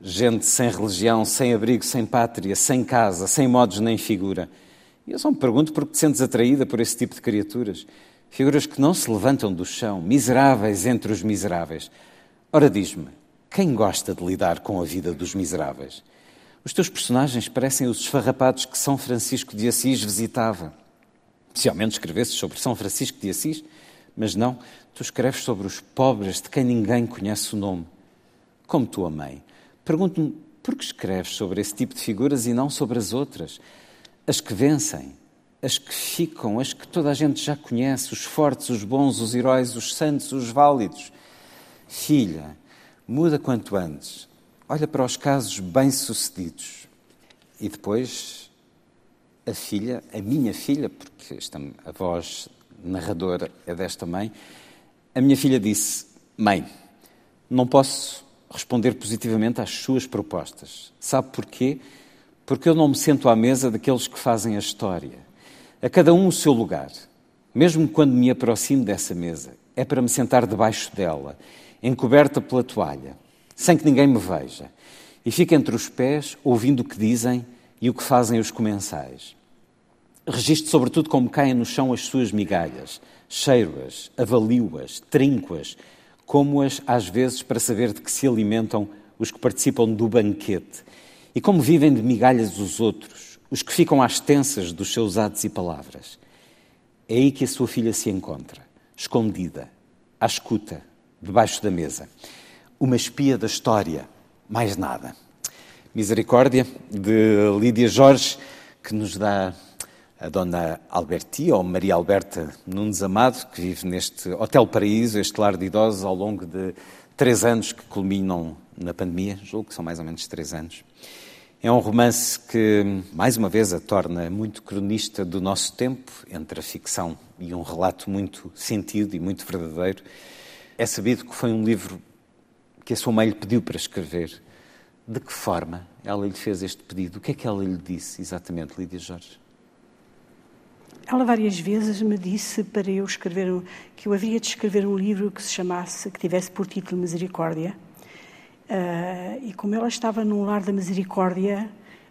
Gente sem religião, sem abrigo, sem pátria, sem casa, sem modos nem figura. E eu só me pergunto por que te sentes atraída por esse tipo de criaturas. Figuras que não se levantam do chão, miseráveis entre os miseráveis. Ora, diz-me, quem gosta de lidar com a vida dos miseráveis? Os teus personagens parecem os esfarrapados que São Francisco de Assis visitava. Se ao menos escrevesses sobre São Francisco de Assis, mas não, tu escreves sobre os pobres de quem ninguém conhece o nome. Como tua mãe. Pergunto-me, por que escreves sobre esse tipo de figuras e não sobre as outras? as que vencem, as que ficam, as que toda a gente já conhece, os fortes, os bons, os heróis, os santos, os válidos. Filha, muda quanto antes. Olha para os casos bem-sucedidos. E depois, a filha, a minha filha, porque esta, a voz narradora é desta mãe, a minha filha disse: Mãe, não posso responder positivamente às suas propostas. Sabe porquê? porque eu não me sento à mesa daqueles que fazem a história. A cada um o seu lugar. Mesmo quando me aproximo dessa mesa, é para me sentar debaixo dela, encoberta pela toalha, sem que ninguém me veja, e fico entre os pés, ouvindo o que dizem e o que fazem os comensais. Registro sobretudo como caem no chão as suas migalhas, cheiro-as, avalio-as, trinco-as, como-as às vezes para saber de que se alimentam os que participam do banquete e como vivem de migalhas os outros, os que ficam às tensas dos seus atos e palavras. É aí que a sua filha se encontra, escondida, à escuta, debaixo da mesa. Uma espia da história, mais nada. Misericórdia, de Lídia Jorge, que nos dá a Dona Albertia, ou Maria Alberta Nunes Amado, que vive neste Hotel Paraíso, este lar de idosos, ao longo de três anos que culminam na pandemia, julgo que são mais ou menos três anos. É um romance que, mais uma vez, a torna muito cronista do nosso tempo, entre a ficção e um relato muito sentido e muito verdadeiro. É sabido que foi um livro que a sua mãe lhe pediu para escrever. De que forma ela lhe fez este pedido? O que é que ela lhe disse exatamente, Lídia Jorge? Ela várias vezes me disse para eu escrever que eu havia de escrever um livro que se chamasse, que tivesse por título Misericórdia Uh, e como ela estava num lar da misericórdia,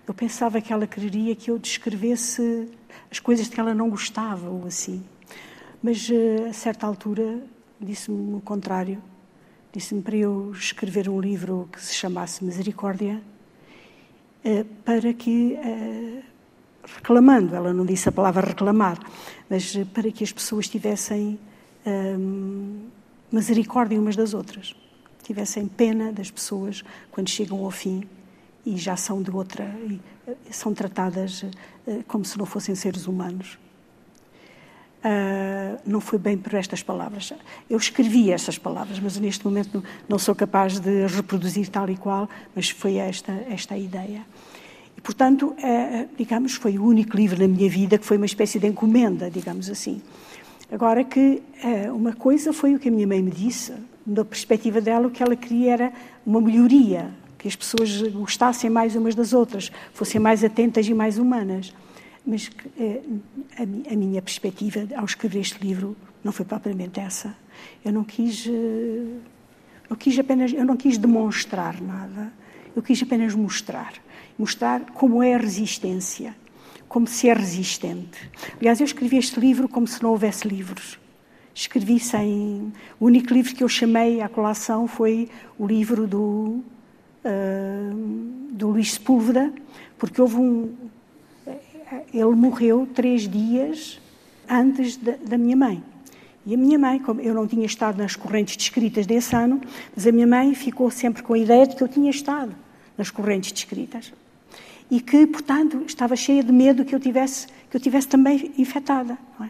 eu pensava que ela queria que eu descrevesse as coisas de que ela não gostava ou assim. Mas uh, a certa altura disse-me o contrário. Disse-me para eu escrever um livro que se chamasse Misericórdia, uh, para que, reclamando, ela não disse a palavra reclamar, mas para que as pessoas tivessem misericórdia umas das outras tivessem pena das pessoas quando chegam ao fim e já são de outra, eh, são tratadas eh, como se não fossem seres humanos. Uh, não foi bem por estas palavras. Eu escrevi estas palavras, mas neste momento não, sou capaz de reproduzir tal e qual, mas foi esta, esta a ideia. E, portanto, uh, digamos, foi o único livro na minha vida que foi uma espécie de encomenda, digamos assim. Agora que uh, uma coisa foi o que a minha mãe me disse, da perspectiva dela, o que ela queria era uma melhoria, que as pessoas gostassem mais umas das outras, fossem mais atentas e mais humanas. Mas eh, a, minha perspectiva ao escrever este livro não foi propriamente essa. Eu não quis, eh, eu quis apenas, eu não quis demonstrar nada. Eu quis apenas mostrar, mostrar como é a resistência, como se é resistente. Aliás, eu escrevi este livro como se não houvesse livros escrevi sem. O único livro que eu chamei à colação foi o livro do, uh, do Luís Sepúlveda, porque houve um. Ele morreu três dias antes da, da minha mãe. E a minha mãe, como eu não tinha estado nas correntes descritas desse ano, mas a minha mãe ficou sempre com a ideia de que eu tinha estado nas correntes descritas. E que, portanto, estava cheia de medo que eu tivesse, que eu tivesse também infectada. É?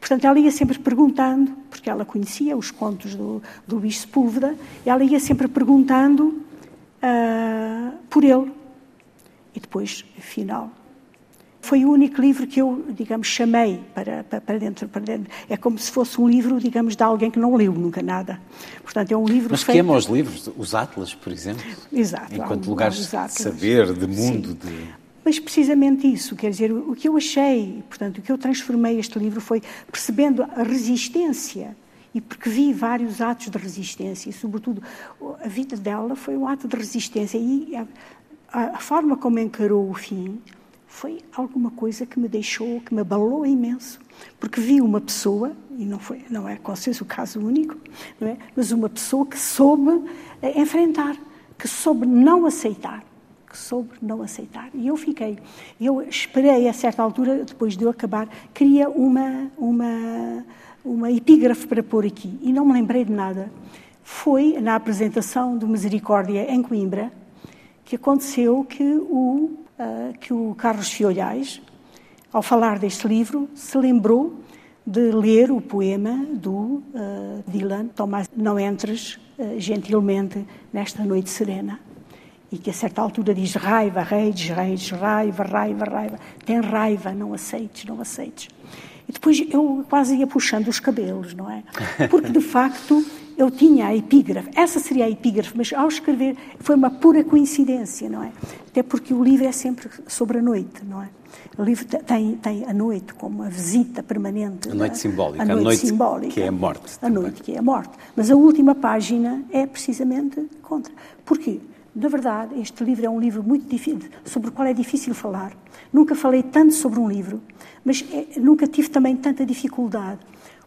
Portanto, ela ia sempre perguntando, porque ela conhecia os contos do, do Luís Sepúlveda, ela ia sempre perguntando uh, por ele. e depois final. Foi o único livro que eu, digamos, chamei para, para, para, dentro, para dentro. É como se fosse um livro, digamos, de alguém que não leu nunca nada. Portanto, é um livro Mas feito... queima os livros, os atlas, por exemplo? Exato. Enquanto lugares de saber, de mundo, Sim. de... Mas precisamente isso, quer dizer, o que eu achei, portanto, o que eu transformei este livro foi percebendo a resistência e porque vi vários atos de resistência e, sobretudo, a vida dela foi um ato de resistência e a, a forma como encarou o fim foi alguma coisa que me deixou, que me abalou imenso, porque vi uma pessoa, e não, foi, não é com certeza o caso único, não é? mas uma pessoa que soube eh, enfrentar, que soube não aceitar, que soube não aceitar. E eu fiquei, eu esperei a certa altura, depois de eu acabar, queria uma, uma, uma epígrafe para pôr aqui, e não me lembrei de nada. Foi na apresentação do Misericórdia em Coimbra que aconteceu que o que o Carlos Fiolhais, ao falar deste livro, se lembrou de ler o poema do uh, Dylan, Tomás, não entres uh, gentilmente nesta noite serena. E que a certa altura diz raiva, reis, reis, raiva, raiva, raiva. Tem raiva, não aceites, não aceites. E depois eu quase ia puxando os cabelos, não é? Porque de facto eu tinha a epígrafe, essa seria a epígrafe, mas ao escrever foi uma pura coincidência, não é? Até porque o livro é sempre sobre a noite, não é? O livro tem, tem a noite como a visita permanente. A noite simbólica. A noite, a noite simbólica. Que é a morte. A noite que é a morte. Mas a última página é precisamente contra. Porquê? Na verdade, este livro é um livro muito difícil, sobre o qual é difícil falar. Nunca falei tanto sobre um livro, mas é, nunca tive também tanta dificuldade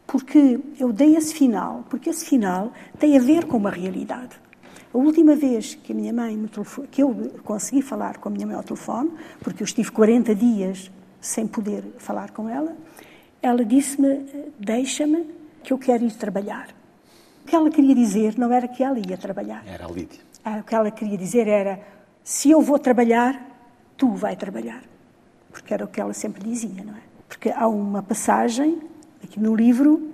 porque eu dei esse final, porque esse final tem a ver com uma realidade. A última vez que a minha mãe me telefone, que eu consegui falar com a minha mãe ao telefone, porque eu estive 40 dias sem poder falar com ela, ela disse-me: Deixa-me, que eu quero ir trabalhar. O que ela queria dizer não era que ela ia trabalhar. Era a Lídia. Ah, o que ela queria dizer era: Se eu vou trabalhar, tu vai trabalhar. Porque era o que ela sempre dizia, não é? Porque há uma passagem aqui no livro,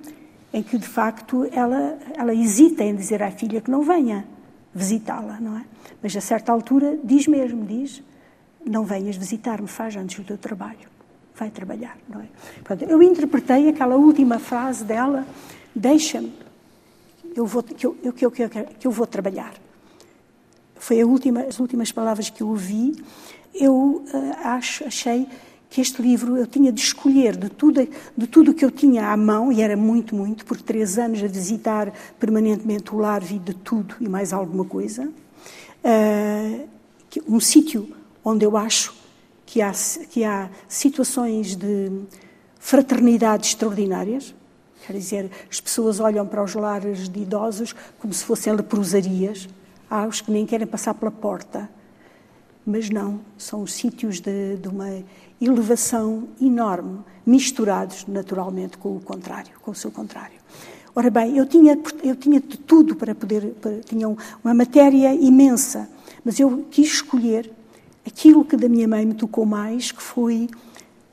em que de facto ela, ela hesita em dizer à filha que não venha visitá-la, não é? Mas a certa altura diz mesmo, diz, não venhas visitar-me, faz antes o teu trabalho, vai trabalhar, não é? Portanto, eu interpretei aquela última frase dela, deixa-me, eu vou, que, eu, que, eu, que, eu, que eu vou trabalhar. Foi última, as últimas palavras que eu ouvi. Eu uh, acho, achei que este livro eu tinha de escolher de tudo, de tudo que eu tinha à mão, e era muito, muito, por três anos a visitar permanentemente o lar, vi de tudo e mais alguma coisa. Uh, um sítio onde eu acho que há, que há situações de fraternidade extraordinárias. Quer dizer, as pessoas olham para os lares de idosos como se fossem leprosarias. Há os que nem querem passar pela porta. Mas não, são os sítios de, de uma elevação enorme, misturados naturalmente com o contrário, com o seu contrário. Ora bem, eu tinha, eu tinha de tudo para poder, para, tinha uma matéria imensa, mas eu quis escolher aquilo que da minha mãe me tocou mais, que foi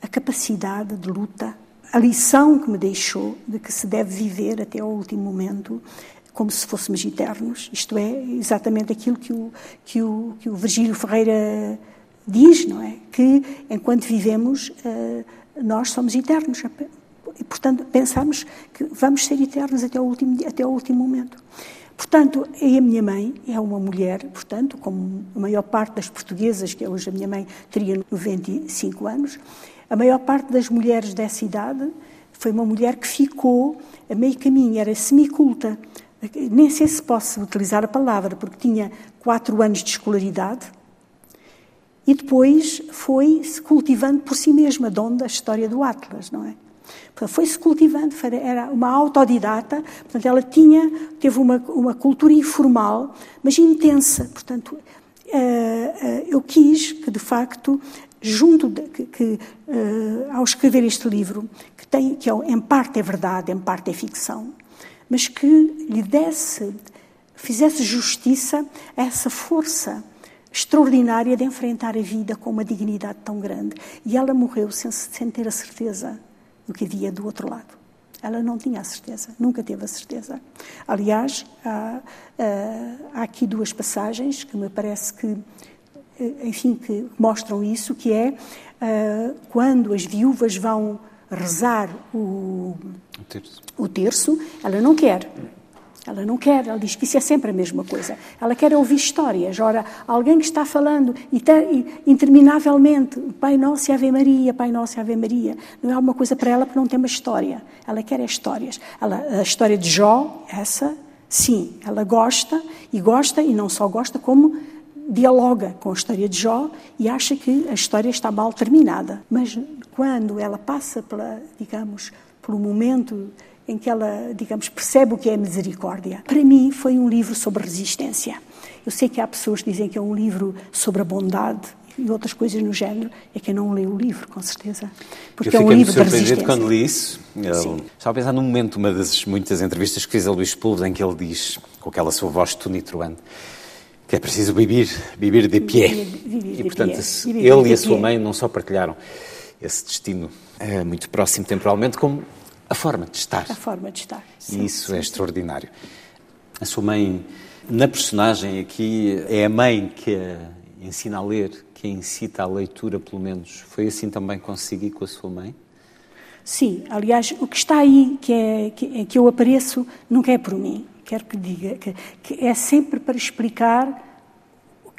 a capacidade de luta, a lição que me deixou de que se deve viver até ao último momento como se fôssemos eternos. Isto é exatamente aquilo que o, que o, que o Virgílio Ferreira diz, não é? Que enquanto vivemos, eh, nós somos eternos. E, portanto, pensamos que vamos ser eternos até o último, até o último momento. Portanto, a minha mãe é uma mulher, portanto, como a maior parte das portuguesas, que hoje a minha mãe teria 95 anos, a maior parte das mulheres dessa idade foi uma mulher que ficou a meio caminho, era semiculta. Nem sei se posso utilizar a palavra, porque tinha quatro anos de escolaridade, e depois foi-se cultivando por si mesma, de onde a história do Atlas, não é? Foi-se cultivando, era uma autodidata, portanto, ela tinha, teve uma, uma cultura informal, mas intensa. Portanto, eh, eh, eu quis que, de facto, junto de, que, que eh, ao escrever este livro, que, tem, que é, em parte é verdade, em parte é ficção, mas que lhe desse, fizesse justiça a essa força extraordinária de enfrentar a vida com uma dignidade tão grande. E ela morreu sem, sem ter a certeza do que havia do outro lado. Ela não tinha a certeza, nunca teve a certeza. Aliás, há, há aqui duas passagens que me parece que enfim, que mostram isso, que é uh, quando as viúvas vão rezar o, o, terço. o terço, ela não quer. Ela não quer, ela diz que isso é sempre a mesma coisa. Ela quer ouvir histórias. Ora, alguém que está falando interminavelmente, Pai Nosso e Ave Maria, Pai Nosso e Ave Maria, não é alguma coisa para ela porque não tem uma história. Ela quer é histórias. Ela, a história de Jó, essa, sim, ela gosta, e gosta, e não só gosta, como dialoga com a história de Jó e acha que a história está mal terminada. Mas quando ela passa pela, digamos, pelo momento em que ela, digamos, percebe o que é misericórdia. Para mim, foi um livro sobre resistência. Eu sei que há pessoas que dizem que é um livro sobre a bondade e outras coisas no género, é que eu não leio o livro, com certeza. Porque eu é um livro de resistência. quando li isso. Eu estava a pensar num momento, uma das muitas entrevistas que fiz a Luís Pulves, em que ele diz, com aquela sua voz tonitroante, que é preciso viver de pé. Viver, e, portanto, ele e a sua mãe não só partilharam esse destino é, muito próximo temporalmente, como a forma de estar. A forma de estar. Sim, e isso sim, é sim. extraordinário. A sua mãe, na personagem aqui, é a mãe que a ensina a ler, que a incita à leitura, pelo menos. Foi assim também consigo e com a sua mãe? Sim, aliás, o que está aí, que, é, que, que eu apareço, nunca é por mim. Quero que diga que, que é sempre para explicar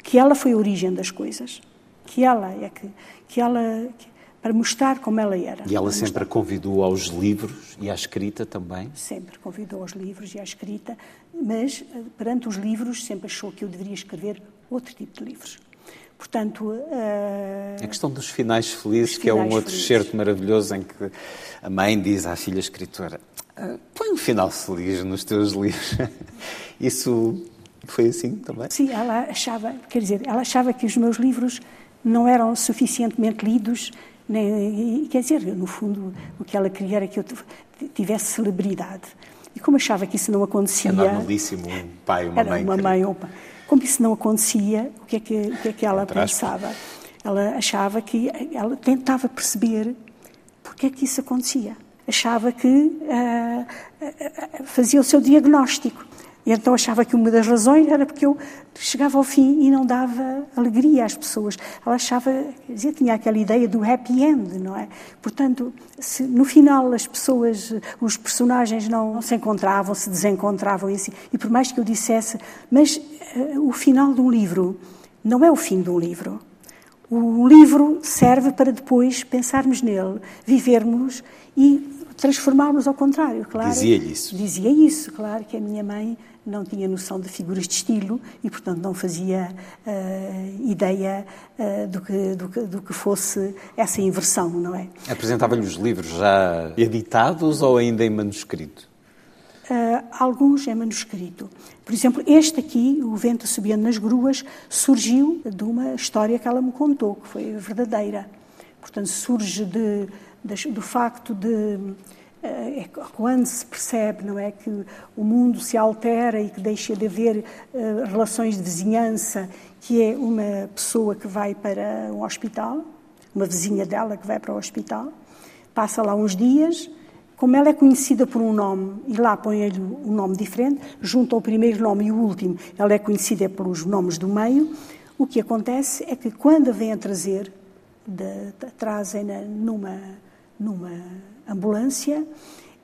que ela foi a origem das coisas. Que ela é que, que ela. Que, para mostrar como ela era. E ela sempre a convidou aos livros e à escrita também? Sempre convidou aos livros e à escrita, mas eh, perante os livros sempre achou que eu deveria escrever outro tipo de livros. Portanto, uh... a questão dos finais felizes, que é um outro felizes. certo maravilhoso em que a mãe diz à filha escritora: ah, põe um final feliz nos teus livros. Isso foi assim também? Sim, ela achava, quer dizer, ela achava que os meus livros não eram suficientemente lidos nem, quer dizer, no fundo, o que ela queria era que eu tivesse celebridade. E como achava que isso não acontecia... É normalíssimo um pai uma mãe. Uma mãe ou pai. Como isso não acontecia, o que é que, o que, é que ela pensava? Ela achava que... Ela tentava perceber porque é que isso acontecia. Achava que uh, fazia o seu diagnóstico. E então achava que uma das razões era porque eu chegava ao fim e não dava alegria às pessoas. Ela achava, quer dizer, tinha aquela ideia do happy end, não é? Portanto, se no final as pessoas, os personagens não, não se encontravam, se desencontravam e assim, e por mais que eu dissesse, mas uh, o final de um livro não é o fim de um livro. O livro serve para depois pensarmos nele, vivermos e transformarmos ao contrário, claro. Dizia-lhe isso. Dizia isso, claro, que a minha mãe não tinha noção de figuras de estilo e, portanto, não fazia uh, ideia uh, do, que, do, que, do, que, fosse essa inversão, não é? Apresentava-lhe os livros já editados ou ainda em manuscrito? Uh, alguns em manuscrito. Por exemplo, este aqui, O Vento Subindo nas Gruas, surgiu de uma história que ela me contou, que foi verdadeira. Portanto, surge de, de, do facto de é quando se percebe não é que o mundo se altera e que deixa de haver uh, relações de vizinhança que é uma pessoa que vai para um hospital uma vizinha dela que vai para o hospital passa lá uns dias como ela é conhecida por um nome e lá põe-lhe um nome diferente junto ao primeiro nome e o último ela é conhecida pelos nomes do meio o que acontece é que quando a vem a trazer trazem-na numa numa ambulância,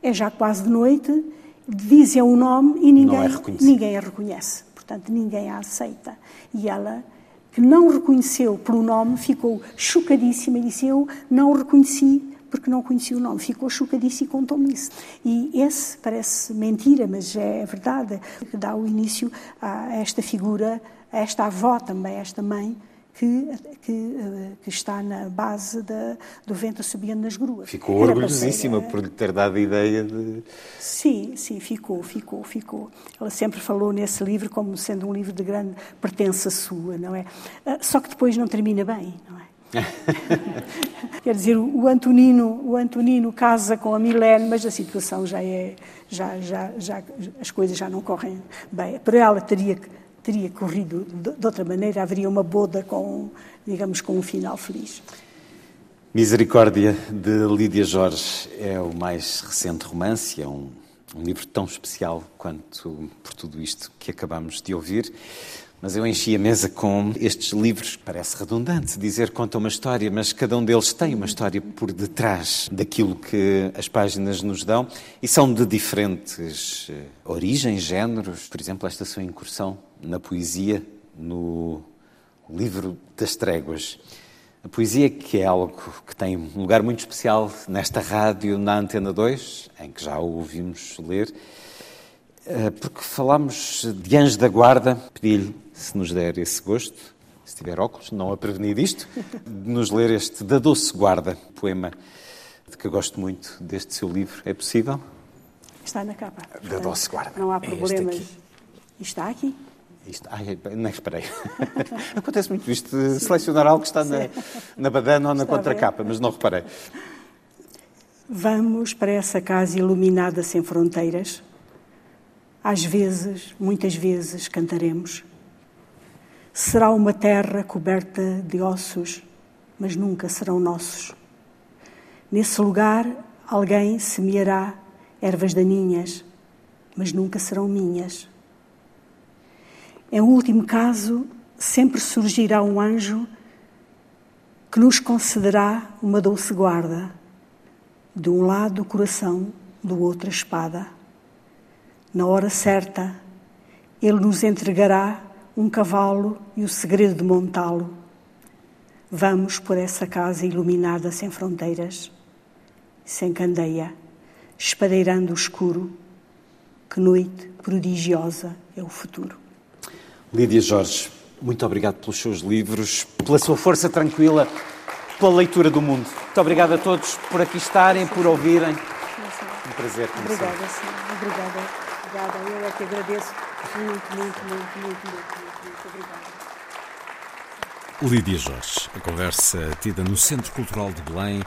é já quase de noite, dizem o nome e ninguém, é ninguém a reconhece. Portanto, ninguém a aceita. E ela, que não reconheceu pelo nome, ficou chocadíssima e disse: Eu não o reconheci porque não conhecia o nome. Ficou chocadíssima e contou-me isso. E esse parece mentira, mas é verdade, que dá o início a esta figura, a esta avó também, a esta mãe, que, que, eh, que, está na base da, do vento subindo nas gruas. Ficou Era orgulhosíssima por lhe ter dado a ideia de. Sim, sim, ficou, ficou, ficou. Ela sempre falou nesse livro como sendo um livro de grande pertença sua, não é? Ah, só que depois não termina bem, não é? Quer dizer, o Antonino, o Antonino casa com a Milene, mas a situação já é, já, já, já, as coisas já não correm bem. Para ela teria que teria corrido de, outra maneira, haveria uma boda com, digamos, com um final feliz. Misericórdia de Lídia Jorge é o mais recente romance, é um um livro tão especial quanto por tudo isto que acabamos de ouvir. Mas eu enchi a mesa com estes livros. Parece redundante dizer conta uma história, mas cada um deles tem uma história por detrás daquilo que as páginas nos dão e são de diferentes eh, origens, géneros. Por exemplo, esta sua incursão na poesia, no livro das tréguas. A poesia, que é algo que tem um lugar muito especial nesta rádio, na Antena 2, em que já o ouvimos ler, eh, porque falámos de Anjo da Guarda, pedi-lhe se nos der esse gosto, se tiver óculos, não a prevenir disto, de nos ler este Da Doce Guarda, poema de que eu gosto muito deste seu livro. É possível? Está na capa. Da Doce Guarda. Não há É problemas. aqui. Está aqui? Isto, ai, nem reparei. Acontece muito isto, de selecionar algo que está na, na badana ou na contracapa, mas não reparei. Vamos para essa casa iluminada sem fronteiras. Às vezes, muitas vezes, cantaremos. Será uma terra coberta de ossos, mas nunca serão nossos. Nesse lugar, alguém semeará ervas daninhas, mas nunca serão minhas. Em último caso, sempre surgirá um anjo que nos concederá uma doce guarda. De um lado o coração, do outro a espada. Na hora certa, ele nos entregará um cavalo e o segredo de montá-lo. Vamos por essa casa iluminada sem fronteiras, sem candeia, espadeirando o escuro. Que noite prodigiosa é o futuro. Lídia Jorge, muito obrigado pelos seus livros, pela sua força tranquila, pela leitura do mundo. Muito obrigado a todos por aqui estarem, por ouvirem. Um prazer. como sempre. Obrigada, sim. Obrigada. Obrigada. Eu é que agradeço muito, muito, muito, muito, muito, muito, muito. Obrigada. Lídia Jorge, a conversa tida no Centro Cultural de Belém,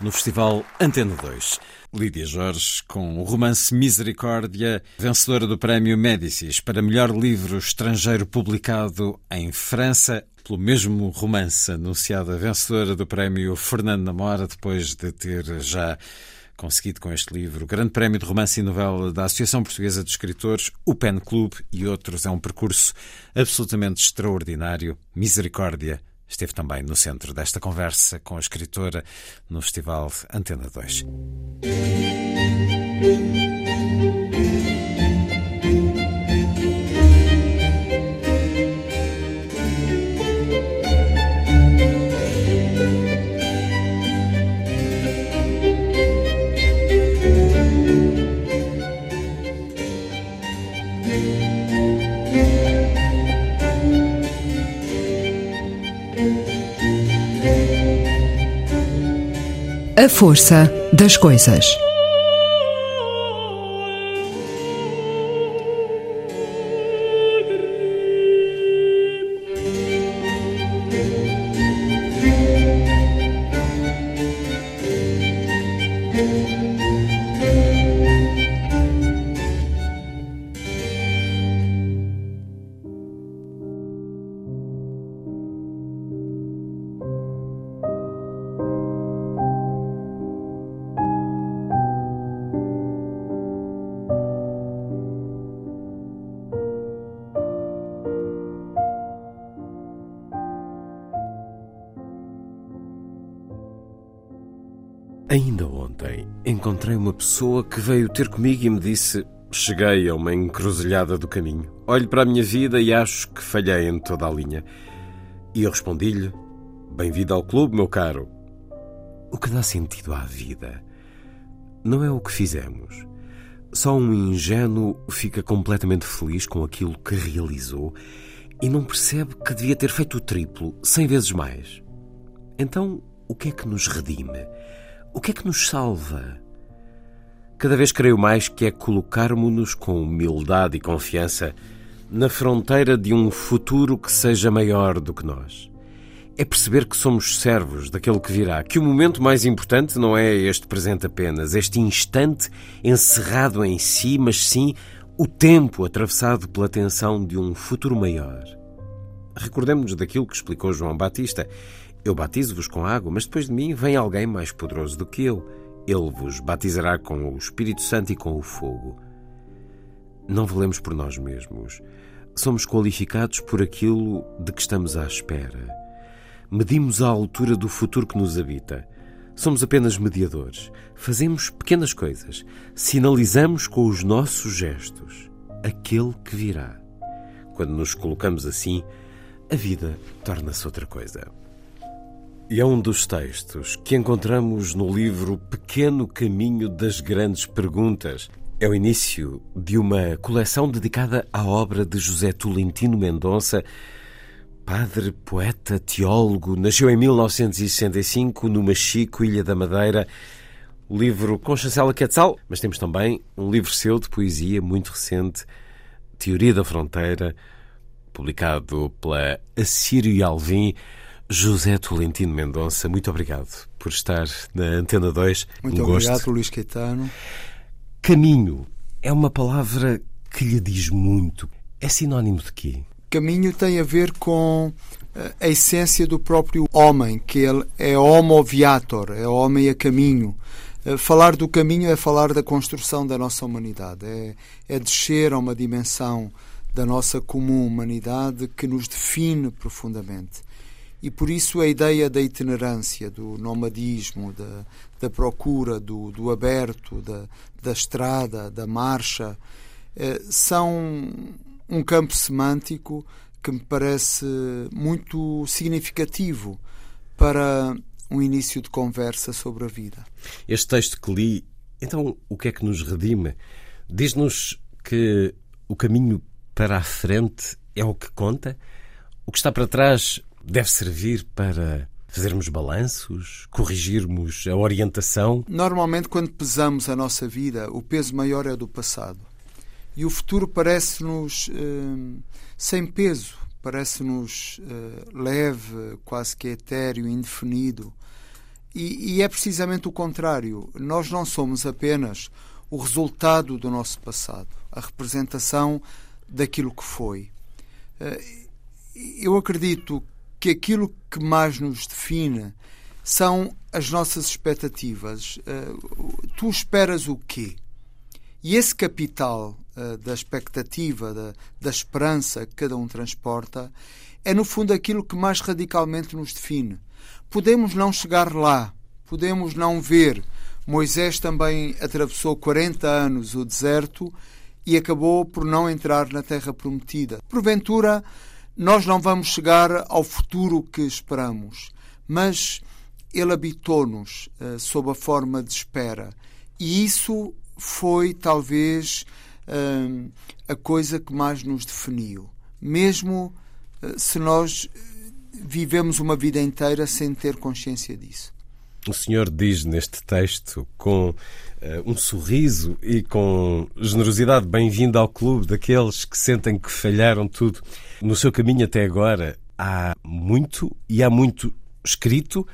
no Festival Antena 2. Lídia Jorge, com o romance Misericórdia, vencedora do Prémio Médicis para melhor livro estrangeiro publicado em França, pelo mesmo romance anunciada vencedora do Prémio Fernando Namora, depois de ter já conseguido com este livro o Grande Prémio de Romance e Novela da Associação Portuguesa de Escritores, o Pen Club e outros. É um percurso absolutamente extraordinário. Misericórdia esteve também no centro desta conversa com a escritora no Festival Antena 2. A força das coisas. Ainda ontem encontrei uma pessoa que veio ter comigo e me disse: Cheguei a uma encruzilhada do caminho. Olho para a minha vida e acho que falhei em toda a linha. E eu respondi-lhe: Bem-vindo ao clube, meu caro. O que dá sentido à vida não é o que fizemos. Só um ingênuo fica completamente feliz com aquilo que realizou e não percebe que devia ter feito o triplo, cem vezes mais. Então, o que é que nos redime? O que é que nos salva? Cada vez creio mais que é colocarmos-nos com humildade e confiança na fronteira de um futuro que seja maior do que nós. É perceber que somos servos daquele que virá, que o momento mais importante não é este presente apenas, este instante encerrado em si, mas sim o tempo atravessado pela tensão de um futuro maior. Recordemos-nos daquilo que explicou João Batista. Eu batizo-vos com água, mas depois de mim vem alguém mais poderoso do que eu. Ele vos batizará com o Espírito Santo e com o fogo. Não valemos por nós mesmos. Somos qualificados por aquilo de que estamos à espera. Medimos a altura do futuro que nos habita. Somos apenas mediadores. Fazemos pequenas coisas. Sinalizamos com os nossos gestos aquele que virá. Quando nos colocamos assim, a vida torna-se outra coisa. E é um dos textos que encontramos no livro Pequeno Caminho das Grandes Perguntas. É o início de uma coleção dedicada à obra de José Tolentino Mendonça, padre, poeta, teólogo. Nasceu em 1965 no Machico, Ilha da Madeira. Livro com chancela Quetzal, mas temos também um livro seu de poesia muito recente, Teoria da Fronteira, publicado pela Assírio e Alvim. José Tolentino Mendonça, muito obrigado por estar na Antena 2. Muito um obrigado, gosto. Luís Caetano. Caminho é uma palavra que lhe diz muito. É sinónimo de quê? Caminho tem a ver com eh, a essência do próprio homem, que ele é homo viator, é homem a caminho. Eh, falar do caminho é falar da construção da nossa humanidade, é, é descer a uma dimensão da nossa comum humanidade que nos define profundamente e por isso a ideia da itinerância, do nomadismo, da, da procura, do, do aberto, da, da estrada, da marcha, eh, são um campo semântico que me parece muito significativo para um início de conversa sobre a vida. Este texto que li, então, o que é que nos redime? Diz-nos que o caminho para a frente é o que conta, o que está para trás deve servir para fazermos balanços, corrigirmos a orientação? Normalmente, quando pesamos a nossa vida, o peso maior é do passado. E o futuro parece-nos uh, sem peso, parece-nos uh, leve, quase que etéreo, indefinido. E, e é precisamente o contrário. Nós não somos apenas o resultado do nosso passado, a representação daquilo que foi. Uh, eu acredito que aquilo que mais nos define são as nossas expectativas. Uh, tu esperas o quê? E esse capital uh, da expectativa, da, da esperança que cada um transporta, é no fundo aquilo que mais radicalmente nos define. Podemos não chegar lá, podemos não ver. Moisés também atravessou 40 anos o deserto e acabou por não entrar na terra prometida. Porventura, nós não vamos chegar ao futuro que esperamos, mas ele habitou-nos uh, sob a forma de espera. E isso foi talvez uh, a coisa que mais nos definiu. Mesmo uh, se nós vivemos uma vida inteira sem ter consciência disso. O senhor diz neste texto com um sorriso e com generosidade: bem-vindo ao clube daqueles que sentem que falharam tudo. No seu caminho até agora há muito e há muito escrito.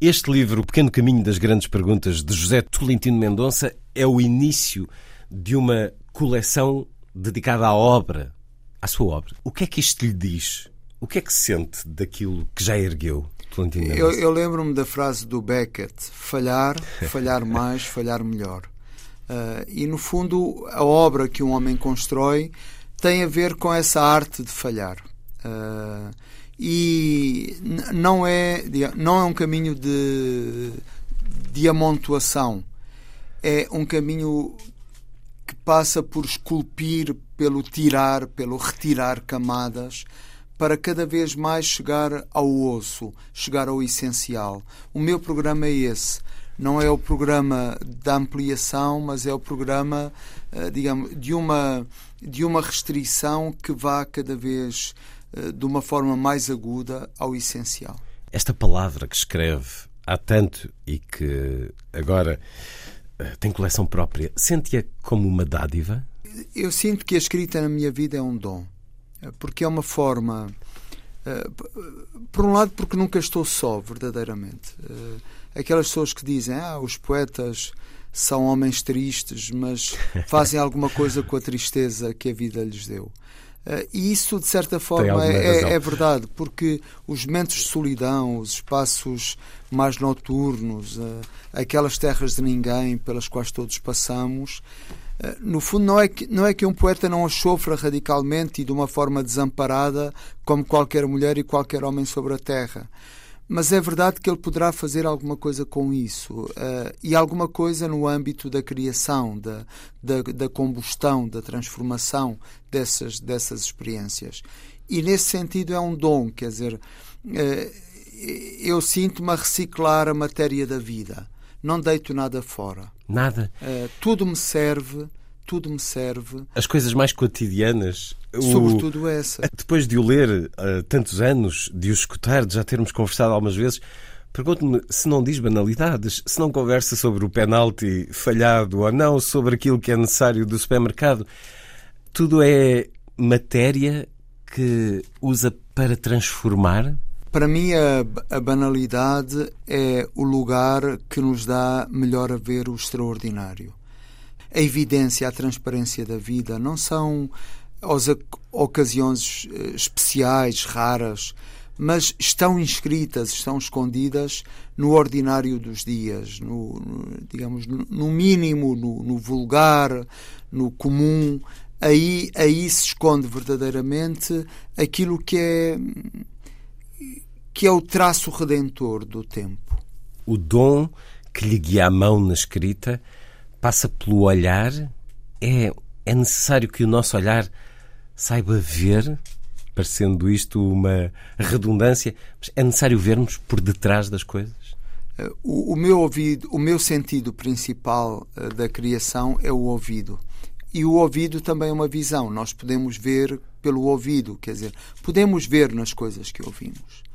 Este livro, O Pequeno Caminho das Grandes Perguntas, de José Tolentino Mendonça, é o início de uma coleção dedicada à obra, à sua obra. O que é que isto lhe diz? O que é que sente daquilo que já ergueu? Eu, eu lembro-me da frase do Beckett: falhar, falhar mais, falhar melhor. Uh, e no fundo, a obra que um homem constrói tem a ver com essa arte de falhar. Uh, e não é, não é um caminho de, de amontoação, é um caminho que passa por esculpir, pelo tirar, pelo retirar camadas, para cada vez mais chegar ao osso, chegar ao essencial. O meu programa é esse. Não é o programa da ampliação, mas é o programa, ah, digamos, de uma de uma restrição que vá cada vez uh, de uma forma mais aguda ao essencial. Esta palavra que escreve há tanto e que agora uh, tem coleção própria, sente-a como uma dádiva? Eu sinto que a escrita na minha vida é um dom, eh, porque é uma forma. Uh, por um lado, porque nunca estou só, verdadeiramente. aquelas pessoas que dizem, ah, os poetas são homens tristes, mas fazem alguma coisa com a tristeza que a vida lhes deu. E isso, de certa forma, é, é, verdade, porque os momentos de solidão, os espaços mais noturnos, aquelas terras de ninguém pelas quais todos passamos, no fundo, não é, que, não é que um poeta não as sofra radicalmente e de uma forma desamparada, como qualquer mulher e qualquer homem sobre a terra mas é verdade que ele poderá fazer alguma coisa com isso uh, e alguma coisa no âmbito da criação, da, da, da, combustão, da transformação dessas, dessas experiências. E nesse sentido é um dom, quer dizer, uh, eu sinto-me a reciclar a matéria da vida. Não deito nada fora. Nada. Uh, tudo me serve tudo me serve. As coisas mais cotidianas. Sobretudo o... essa. Depois de o ler há tantos anos, de o escutar, de já termos conversado algumas vezes, pergunto-me se não diz banalidades, se não conversa sobre o penalti falhado ou não, sobre aquilo que é necessário do supermercado. Tudo é matéria que usa para transformar? Para mim, a, a, banalidade é o lugar que nos dá melhor a ver o extraordinário a evidência, a transparência da vida, não são as ocasiões eh, especiais, raras, mas estão inscritas, estão escondidas no ordinário dos dias, no, no digamos, no mínimo, no, no, vulgar, no comum. Aí, aí se esconde verdadeiramente aquilo que é que é o traço redentor do tempo. O dom que lhe guia a mão na escrita passa pelo olhar. É, é necessário que o nosso olhar saiba ver, parecendo isto uma redundância, mas é necessário vermos por detrás das coisas? Eh, o, o meu ouvido, o meu sentido principal uh, da criação é o ouvido. E o ouvido também é uma visão. Nós podemos ver pelo ouvido, quer dizer, podemos ver nas coisas que ouvimos.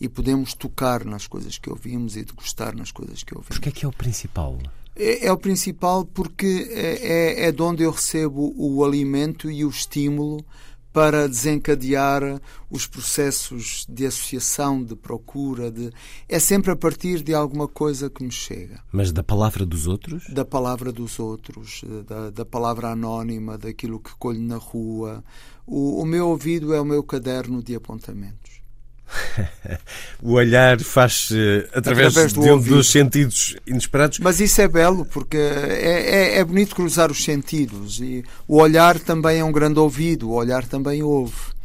E podemos tocar nas coisas que ouvimos e degustar nas coisas que ouvimos. Porque é que é o principal? É, é o principal porque é, é, é de onde eu recebo o alimento e o estímulo para desencadear os processos de associação, de procura, de é sempre a partir de alguma coisa que me chega. Mas da palavra dos outros? Da palavra dos outros, da, da palavra anónima, daquilo que colho na rua. O, o meu ouvido é o meu caderno de apontamentos. o olhar faz através, através do de dos sentidos inesperados. Mas isso é belo, porque é, é, é, bonito cruzar os sentidos. E o olhar também é um grande ouvido, o olhar também ouve.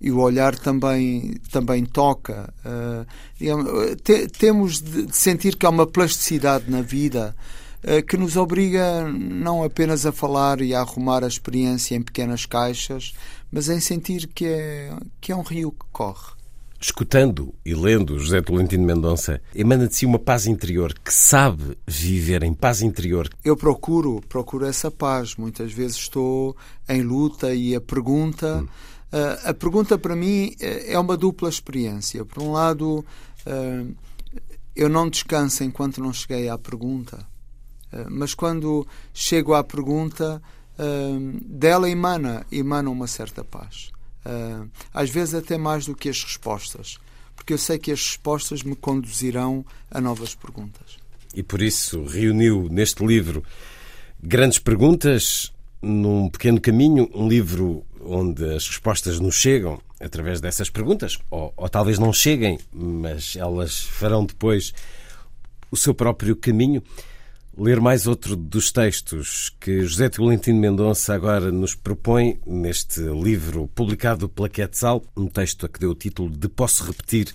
E o olhar também, também toca. Uh, te, temos de sentir que há uma plasticidade na vida uh, que nos obriga não apenas a falar e a arrumar a experiência em pequenas caixas, mas em sentir que é, que é um rio que corre escutando e lendo José Tolentino Mendonça, emana de si uma paz interior que sabe viver em paz interior. Eu procuro, procuro essa paz. Muitas vezes estou em luta e a pergunta, hum. uh, a pergunta para mim eh, é uma dupla experiência. Por um lado, uh, eu não descanso enquanto não cheguei à pergunta, uh, mas quando chego à pergunta, dela emana, emana uma certa paz. Uh, às vezes até mais do que as respostas, porque eu sei que as respostas me conduzirão a novas perguntas. E por isso reuniu neste livro grandes perguntas num pequeno caminho, um livro onde as respostas nos chegam através dessas perguntas, ou, ou talvez não cheguem, mas elas farão depois o seu próprio caminho ler mais outro dos textos que José Tolentino Mendonça agora nos propõe neste livro publicado pela Quetzal, um texto a que deu o título de Posso Repetir.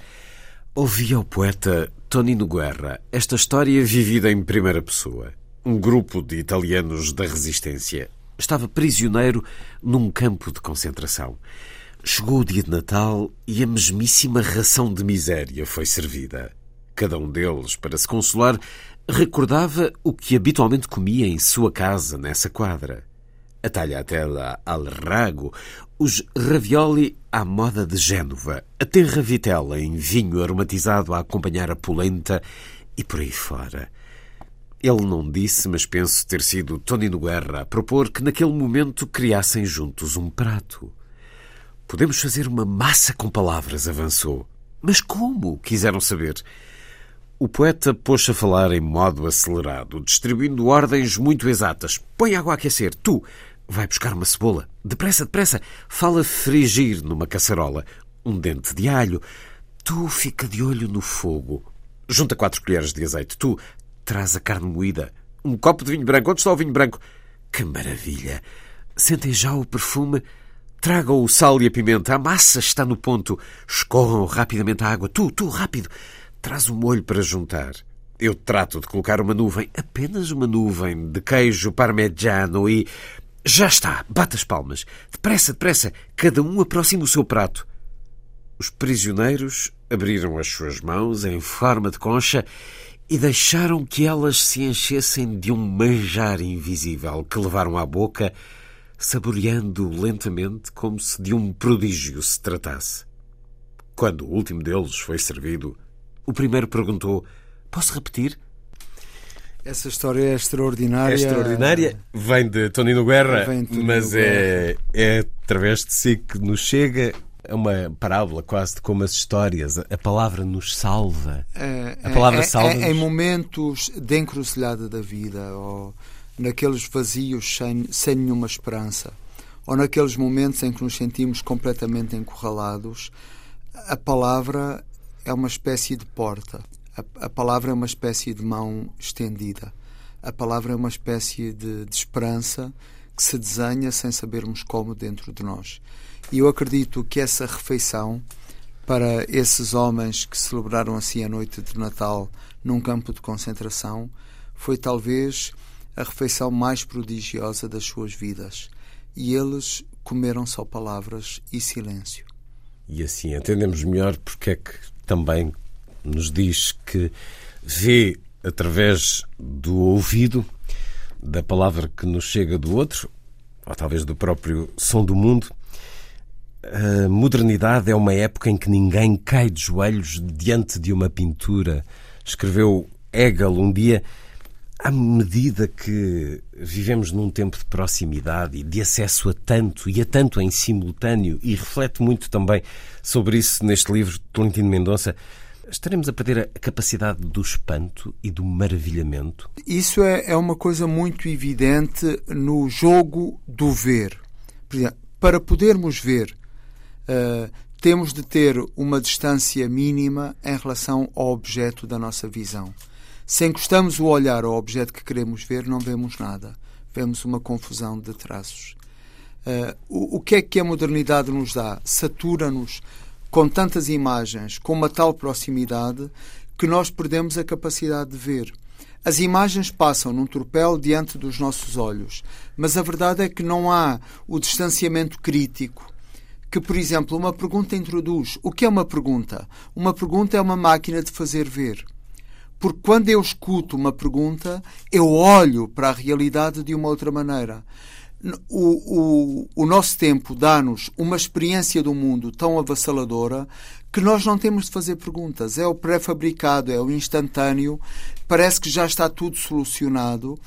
Ouvia o poeta Tonino Guerra esta história vivida em primeira pessoa. Um grupo de italianos da resistência estava prisioneiro num campo de concentração. Chegou o dia de Natal e a mesmíssima ração de miséria foi servida. Cada um deles, para se consolar, Recordava o que habitualmente comia em sua casa nessa quadra. A tagliatella al rago, os ravioli à moda de Génova, a tenra vitela em vinho aromatizado a acompanhar a polenta e por aí fora. Ele não disse, mas penso ter sido Tonino Guerra a propor que naquele momento criassem juntos um prato. Podemos fazer uma massa com palavras, avançou. Mas como? Quiseram saber. O poeta pôs-se a falar em modo acelerado, distribuindo ordens muito exatas. Põe água a aquecer, tu. Vai buscar uma cebola. Depressa, depressa. Fala frigir numa caçarola. Um dente de alho. Tu fica de olho no fogo. Junta quatro colheres de azeite. Tu traz a carne moída. Um copo de vinho branco. Onde está o vinho branco? Que maravilha! Sentem já o perfume? Tragam o sal e a pimenta. A massa está no ponto. Escorram rapidamente a água. Tu, tu, rápido. Traz o molho para juntar. Eu trato de colocar uma nuvem, apenas uma nuvem, de queijo parmegiano e. Já está! Bate as palmas. Depressa, depressa. Cada um aproxima o seu prato. Os prisioneiros abriram as suas mãos em forma de concha e deixaram que elas se enchessem de um manjar invisível que levaram à boca, saboreando lentamente como se de um prodígio se tratasse. Quando o último deles foi servido, o primeiro perguntou: Posso repetir? Essa história é extraordinária. É extraordinária. Vem de Tonino Guerra, Tonino mas é, é através de si que nos chega é uma parábola quase de como as histórias, a palavra nos salva. É, a palavra é, salva. É, em momentos de encruzilhada da vida, ou naqueles vazios sem, sem nenhuma esperança, ou naqueles momentos em que nos sentimos completamente encurralados, a palavra é uma espécie de porta. A, a palavra é uma espécie de mão estendida. A palavra é uma espécie de, de esperança que se desenha sem sabermos como dentro de nós. E eu acredito que essa refeição para esses homens que celebraram assim a noite de Natal num campo de concentração foi talvez a refeição mais prodigiosa das suas vidas. E eles comeram só palavras e silêncio. E assim entendemos melhor porque é que também nos diz que vê através do ouvido da palavra que nos chega do outro, ou talvez do próprio som do mundo, a modernidade é uma época em que ninguém cai de joelhos diante de uma pintura. Escreveu Hegel um dia. À medida que vivemos num tempo de proximidade e de acesso a tanto e a tanto em simultâneo, e reflete muito também sobre isso neste livro de Tolentino Mendonça, estaremos a perder a capacidade do espanto e do maravilhamento? Isso é, é uma coisa muito evidente no jogo do ver. Exemplo, para podermos ver Uh, temos de ter uma distância mínima em relação ao objeto da nossa visão. Se encostamos o olhar ao objeto que queremos ver, não vemos nada. Vemos uma confusão de traços. Uh, o, o que é que a modernidade nos dá? Satura-nos com tantas imagens, com uma tal proximidade, que nós perdemos a capacidade de ver. As imagens passam num tropel diante dos nossos olhos, mas a verdade é que não há o distanciamento crítico que, por exemplo, uma pergunta introduz. O que é uma pergunta? Uma pergunta é uma máquina de fazer ver. Porque quando eu escuto uma pergunta, eu olho para a realidade de uma outra maneira. O, o, o nosso tempo dá-nos uma experiência do mundo tão avassaladora que nós não temos de fazer perguntas. É o pré-fabricado, é o instantâneo, parece que já está tudo solucionado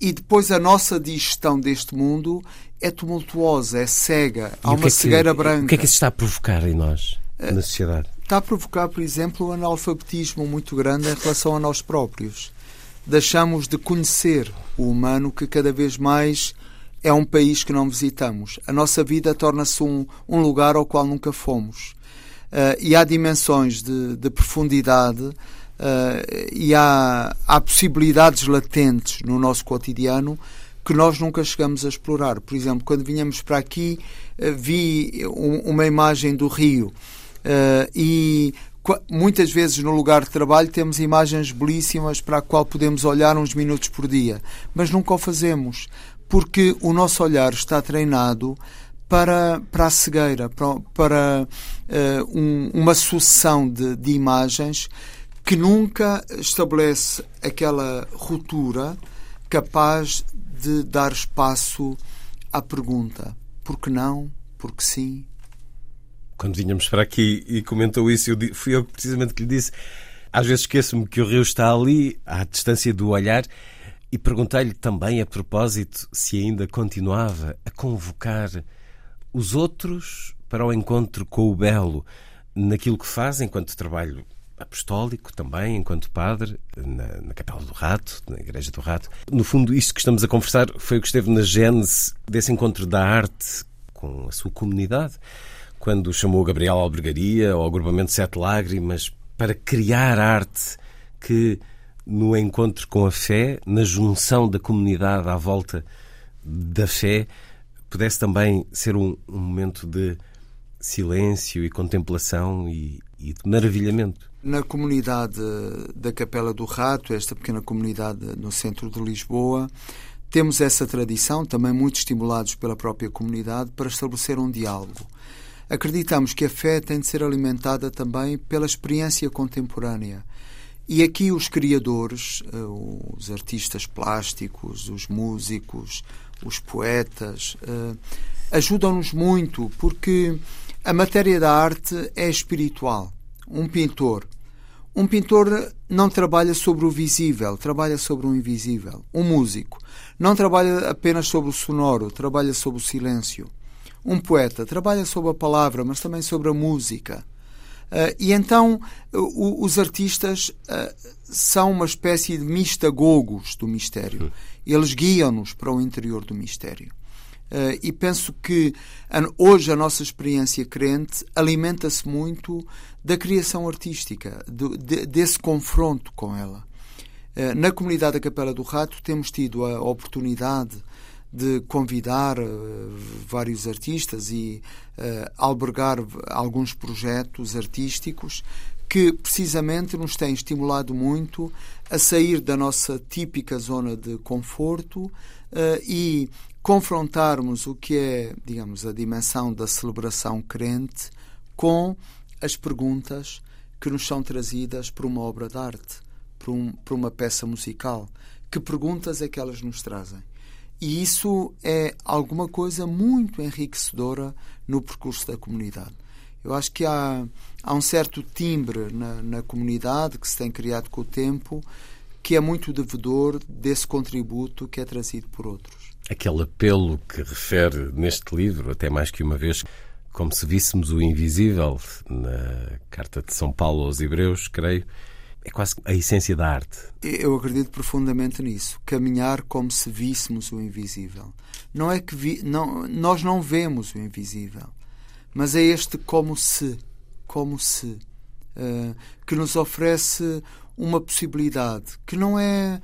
e depois a nossa digestão deste mundo é tumultuosa, é cega, há uma é que, cegueira branca. O que é que isso está a provocar em nós, eh, na sociedade? Está a provocar, por exemplo, um analfabetismo muito grande em relação a nós próprios. Deixamos de conhecer o humano que cada vez mais é um país que não visitamos. A nossa vida torna-se um, um lugar ao qual nunca fomos. Uh, e há dimensões de, de profundidade uh, e há, há possibilidades latentes no nosso cotidiano que nós nunca chegamos a explorar. Por exemplo, quando vinhamos para aqui, uh, vi um, uma imagem do Rio e muitas vezes no lugar de trabalho temos imagens belíssimas para a qual podemos olhar uns minutos por dia, mas nunca o fazemos porque o nosso olhar está treinado para, para a cegueira, para, para uh, um, uma sucessão de, de imagens que nunca estabelece aquela ruptura capaz de dar espaço à pergunta: por que não? Por que sim? Quando vinhamos para aqui e comentou isso, eu, fui eu precisamente que lhe disse. Às vezes esqueço-me que o rio está ali, à distância do olhar, e perguntei-lhe também, a propósito, se ainda continuava a convocar os outros para o encontro com o belo naquilo que faz enquanto trabalho apostólico também, enquanto padre, na, na Capela do Rato, na Igreja do Rato. No fundo, isto que estamos a conversar foi o que esteve na gênese desse encontro da arte com a sua comunidade, quando chamou Gabriel Albergaria ao agrupamento Sete Lágrimas para criar arte que, no encontro com a fé, na junção da comunidade à volta da fé, pudesse também ser um, um momento de silêncio e contemplação e, e de maravilhamento. Na comunidade da Capela do Rato, esta pequena comunidade no centro de Lisboa, temos essa tradição, também muito estimulados pela própria comunidade, para estabelecer um diálogo. Acreditamos que a fé tem de ser alimentada também pela experiência contemporânea. E aqui os criadores, eh, os artistas plásticos, os músicos, os poetas, eh, ajudam-nos muito, porque a matéria da arte é espiritual. Um pintor. Um pintor não trabalha sobre o visível, trabalha sobre o invisível. Um músico não trabalha apenas sobre o sonoro, trabalha sobre o silêncio. Um poeta trabalha sobre a palavra, mas também sobre a música. Uh, e então uh, os artistas uh, são uma espécie de mistagogos do mistério. Eles guiam-nos para o interior do mistério. Uh, e penso que hoje a nossa experiência crente alimenta-se muito da criação artística, do, de, desse confronto com ela. Na comunidade da Capela do Rato temos tido a oportunidade de convidar uh, vários artistas e albergar alguns projetos artísticos que precisamente nos têm estimulado muito a sair da nossa típica zona de conforto e confrontarmos o que é, digamos, a dimensão da celebração crente com as perguntas que nos são trazidas por uma obra de arte, por, um, por uma peça musical. Que perguntas é que elas nos trazem? E isso é alguma coisa muito enriquecedora no percurso da comunidade. Eu acho que há, há um certo timbre na, na comunidade que se tem criado com o tempo que é muito devedor desse contributo que é trazido por outros aquele apelo que refere neste livro, até mais que uma vez, como se víssemos o invisível na Carta de São Paulo aos Hebreus, creio, é quase a essência da arte. Eu acredito profundamente nisso. Caminhar como se víssemos o invisível. Não é que vi, não, nós não vemos o invisível, mas é este como se, como se, uh, que nos oferece uma possibilidade que não é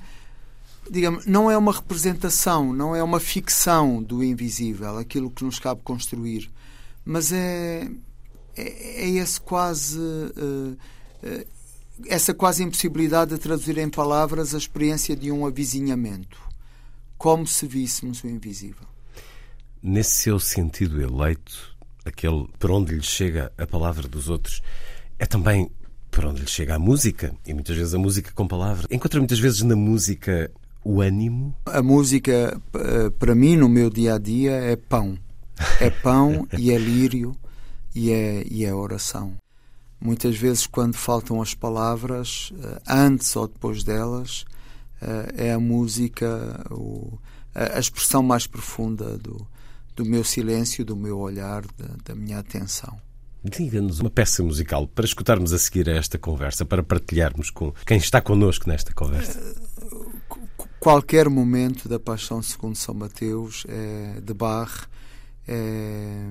digamos, não é uma representação, não é uma ficção do invisível, aquilo que nos cabe construir, mas é, é, é esse quase. Uh, uh, essa quase impossibilidade de traduzir em palavras a experiência de um avizinhamento, como se víssemos o invisível. Nesse seu sentido eleito, aquele por onde lhe chega a palavra dos outros, é também por onde lhe chega a música, e muitas vezes a música com palavras. Encontra muitas vezes na música o ânimo? A música, eh, para mim, no meu dia a dia, é pão. É pão e é lírio e é, e é oração. Muitas vezes, quando faltam as palavras, eh, antes ou depois delas, eh, é a música, a expressão mais profunda do, do meu silêncio, do meu olhar, da, da minha atenção. Diga-nos uma peça musical para escutarmos a seguir a esta conversa, para partilharmos com quem está connosco nesta conversa qualquer momento da Paixão segundo São Mateus é, de é,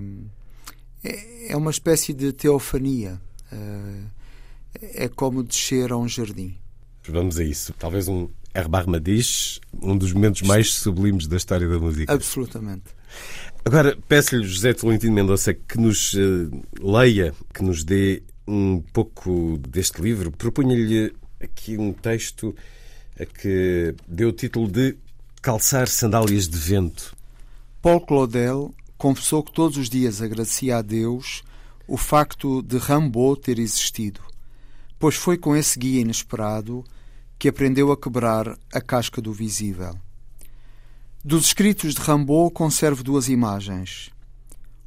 é, é uma espécie de teofania. É, é como descer a um jardim. Vamos a isso. Talvez um Herbert Madiche, um dos momentos mais sublimes da história da música. Absolutamente. Agora, peço-lhe, José Tolentino Mendonça, que nos uh, leia, que nos dê um pouco deste livro. Propunha-lhe aqui um texto a que deu o título de Calçar Sandálias de Vento. Paul Claudel confessou que todos os dias agradecia a Deus o facto de Rambaud ter existido, pois foi com esse guia inesperado que aprendeu a quebrar a casca do visível. Dos escritos de Rambaud conservo duas imagens.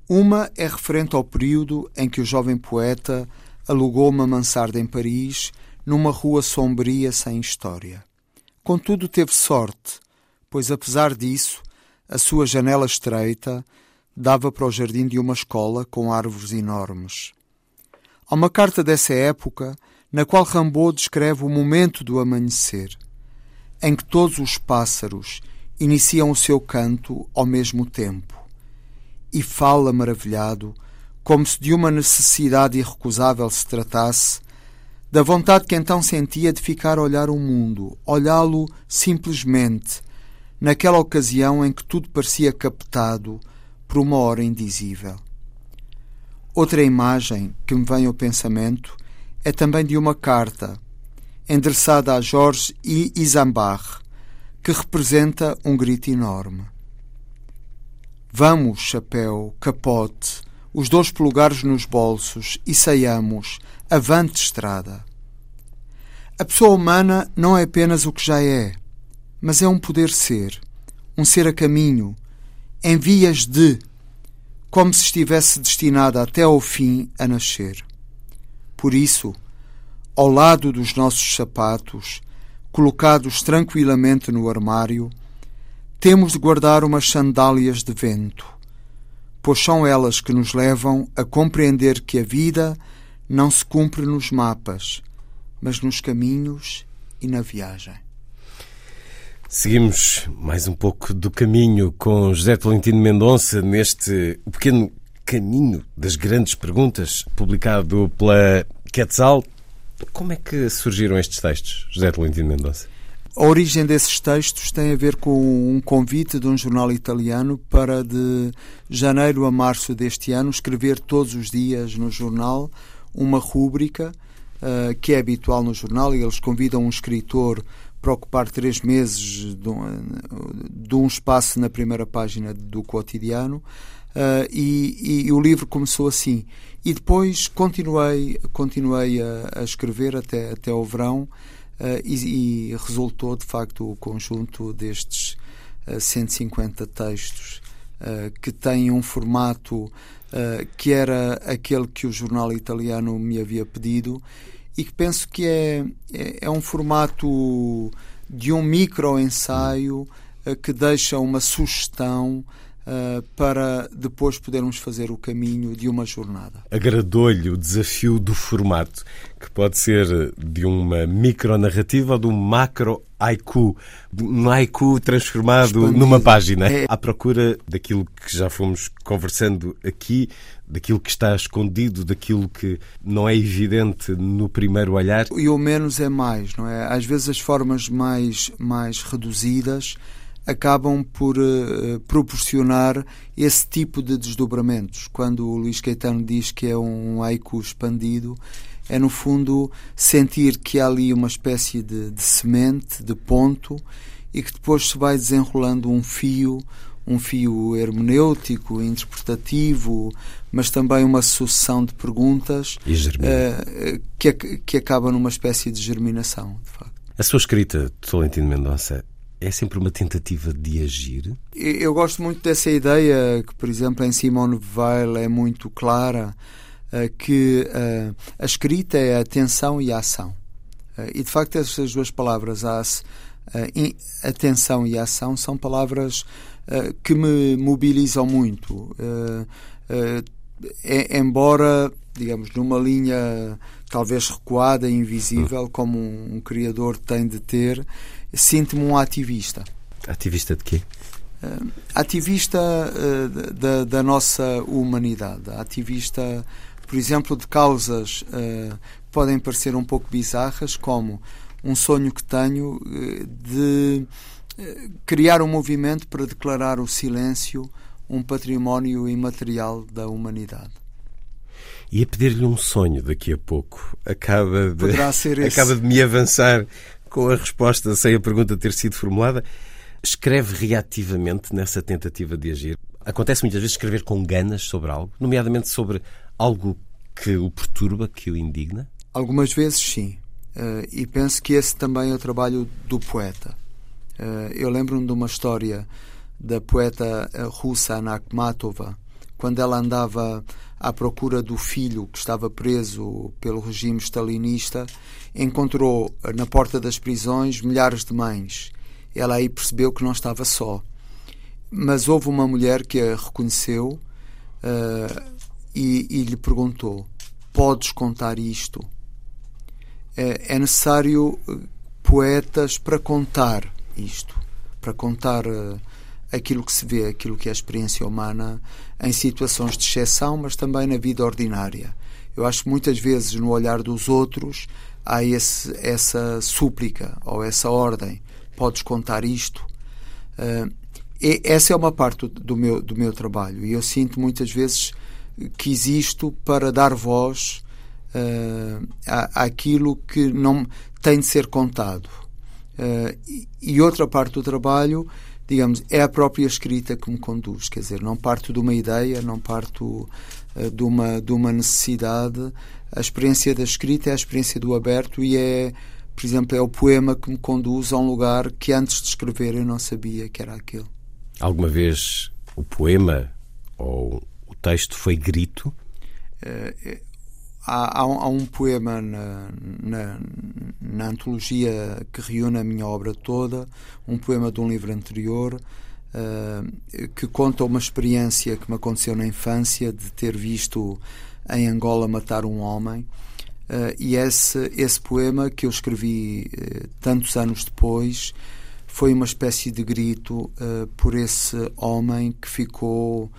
Uma é referente ao período em que o jovem poeta alugou uma mansarda em Paris, numa rua sombria sem história. Contudo, teve sorte, pois, apesar disso, a sua janela estreita dava para o jardim de uma escola com árvores enormes. Há uma carta dessa época na qual Rambaud descreve o momento do amanhecer, em que todos os pássaros iniciam o seu canto ao mesmo tempo, e fala maravilhado, como se de uma necessidade irrecusável se tratasse, da vontade que então sentia de ficar a olhar o mundo, olhá-lo simplesmente, naquela ocasião em que tudo parecia captado por uma hora indizível. Outra imagem que me vem ao pensamento é também de uma carta endereçada a Jorge I. Isambard, que representa um grito enorme. Vamos, chapéu, capote, os dois polegares nos bolsos e saiamos, avante estrada. A pessoa humana não é apenas o que já é, mas é um poder ser, um ser a caminho, em vias de, como se estivesse destinada até ao fim a nascer. Por isso, ao lado dos nossos sapatos, colocados tranquilamente no armário, temos de guardar umas sandálias de vento, pois são elas que nos levam a compreender que a vida não se cumpre nos mapas, mas nos caminhos e na viagem. Seguimos mais um pouco do caminho com José Tolentino Mendonça neste pequeno caminho das grandes perguntas, publicado pela Quetzal. Como é que surgiram estes textos, José Tolentino Mendonça? A origem desses textos tem a ver com um convite de um jornal italiano para de janeiro a março deste ano escrever todos os dias no jornal uma rúbrica uh, que é habitual no jornal e eles convidam um escritor para ocupar três meses de um, de um espaço na primeira página do cotidiano uh, e, e, o livro começou assim. E depois continuei continuei a, a escrever até até o verão uh, e, e, resultou de facto o conjunto destes uh, 150 textos que têm um formato que era aquele que o jornal italiano me havia pedido e que penso que é, é, é um formato de um micro-ensaio uh, que deixa uma sugestão uh, para depois podermos fazer o caminho de uma jornada. Agradou-lhe o desafio do formato, que pode ser de uma micronarrativa ou de um macro haiku, um haiku transformado Expandido. numa página, é... à procura daquilo que já fomos conversando aqui, daquilo que está escondido, daquilo que não é evidente no primeiro olhar. E o menos é mais, não é? Às vezes as formas mais, mais reduzidas acabam por uh, proporcionar esse tipo de desdobramentos. Quando o Luís Caetano diz que é um haiku expandido, é no fundo sentir que há ali uma espécie de, de semente, de ponto, e que depois se vai desenrolando um fio, um fio hermenêutico, interpretativo, mas também uma sucessão de perguntas uh, que, que acaba numa espécie de germinação, de facto. A sua escrita, Tolentino Mendonça, é sempre uma tentativa de agir? Eu gosto muito dessa ideia que, por exemplo, em Simone Weil é muito clara, uh, que uh, a escrita é a atenção e a ação. e, de facto, essas duas palavras, a, atenção e a ação, são palavras que me mobilizam muito embora, digamos, numa linha talvez recuada e invisível, hum. como um, criador tem de ter, sinto-me um ativista. Ativista de quê? Uh, ativista uh, da, da, nossa humanidade. Ativista, por exemplo, de causas uh, que podem parecer um pouco bizarras, como um sonho que tenho de criar um movimento para declarar o silêncio um património imaterial da humanidade. E a pedir-lhe um sonho daqui a pouco. Acaba de, acaba de me avançar com a resposta sem a pergunta ter sido formulada. Escreve reativamente nessa tentativa de agir. Acontece muitas vezes escrever com ganas sobre algo, nomeadamente sobre algo que o perturba, que o indigna? Algumas vezes sim. Uh, e penso que esse também é o trabalho do poeta. Uh, eu lembro-me de uma história da poeta eh, russa Anna Akhmatova, quando ela andava à procura do filho que estava preso pelo regime stalinista, encontrou eh, na porta das prisões milhares de mães. Ela aí percebeu que não estava só. Mas houve uma mulher que a reconheceu uh, e, e lhe perguntou: Podes contar isto? é, é necessário poetas para contar isto, para contar aquilo que se vê, aquilo que é a experiência humana em situações de exceção, mas também na vida ordinária. Eu acho que muitas vezes no olhar dos outros há esse, essa súplica ou essa ordem: podes contar isto. Uh, essa é uma parte do meu, do meu trabalho e eu sinto muitas vezes que existo para dar voz uh, à, àquilo que não tem de ser contado. Uh, e, e outra parte do trabalho digamos, é a própria escrita que me conduz, quer dizer, não parto de uma ideia, não parto uh, de, uma, de uma necessidade. A experiência da escrita é a experiência do aberto e é, por exemplo, é o poema que me conduz a um lugar que antes de escrever eu não sabia que era aquele. Alguma vez o poema ou o texto foi grito? Uh, há, há, um, poema na, na, na, antologia que reúne a minha obra toda, um poema de um livro anterior, uh, que conta uma experiência que me aconteceu na infância de ter visto em Angola matar um homem. Uh, e esse, esse poema que eu escrevi uh, tantos anos depois foi uma espécie de grito por esse homem que ficou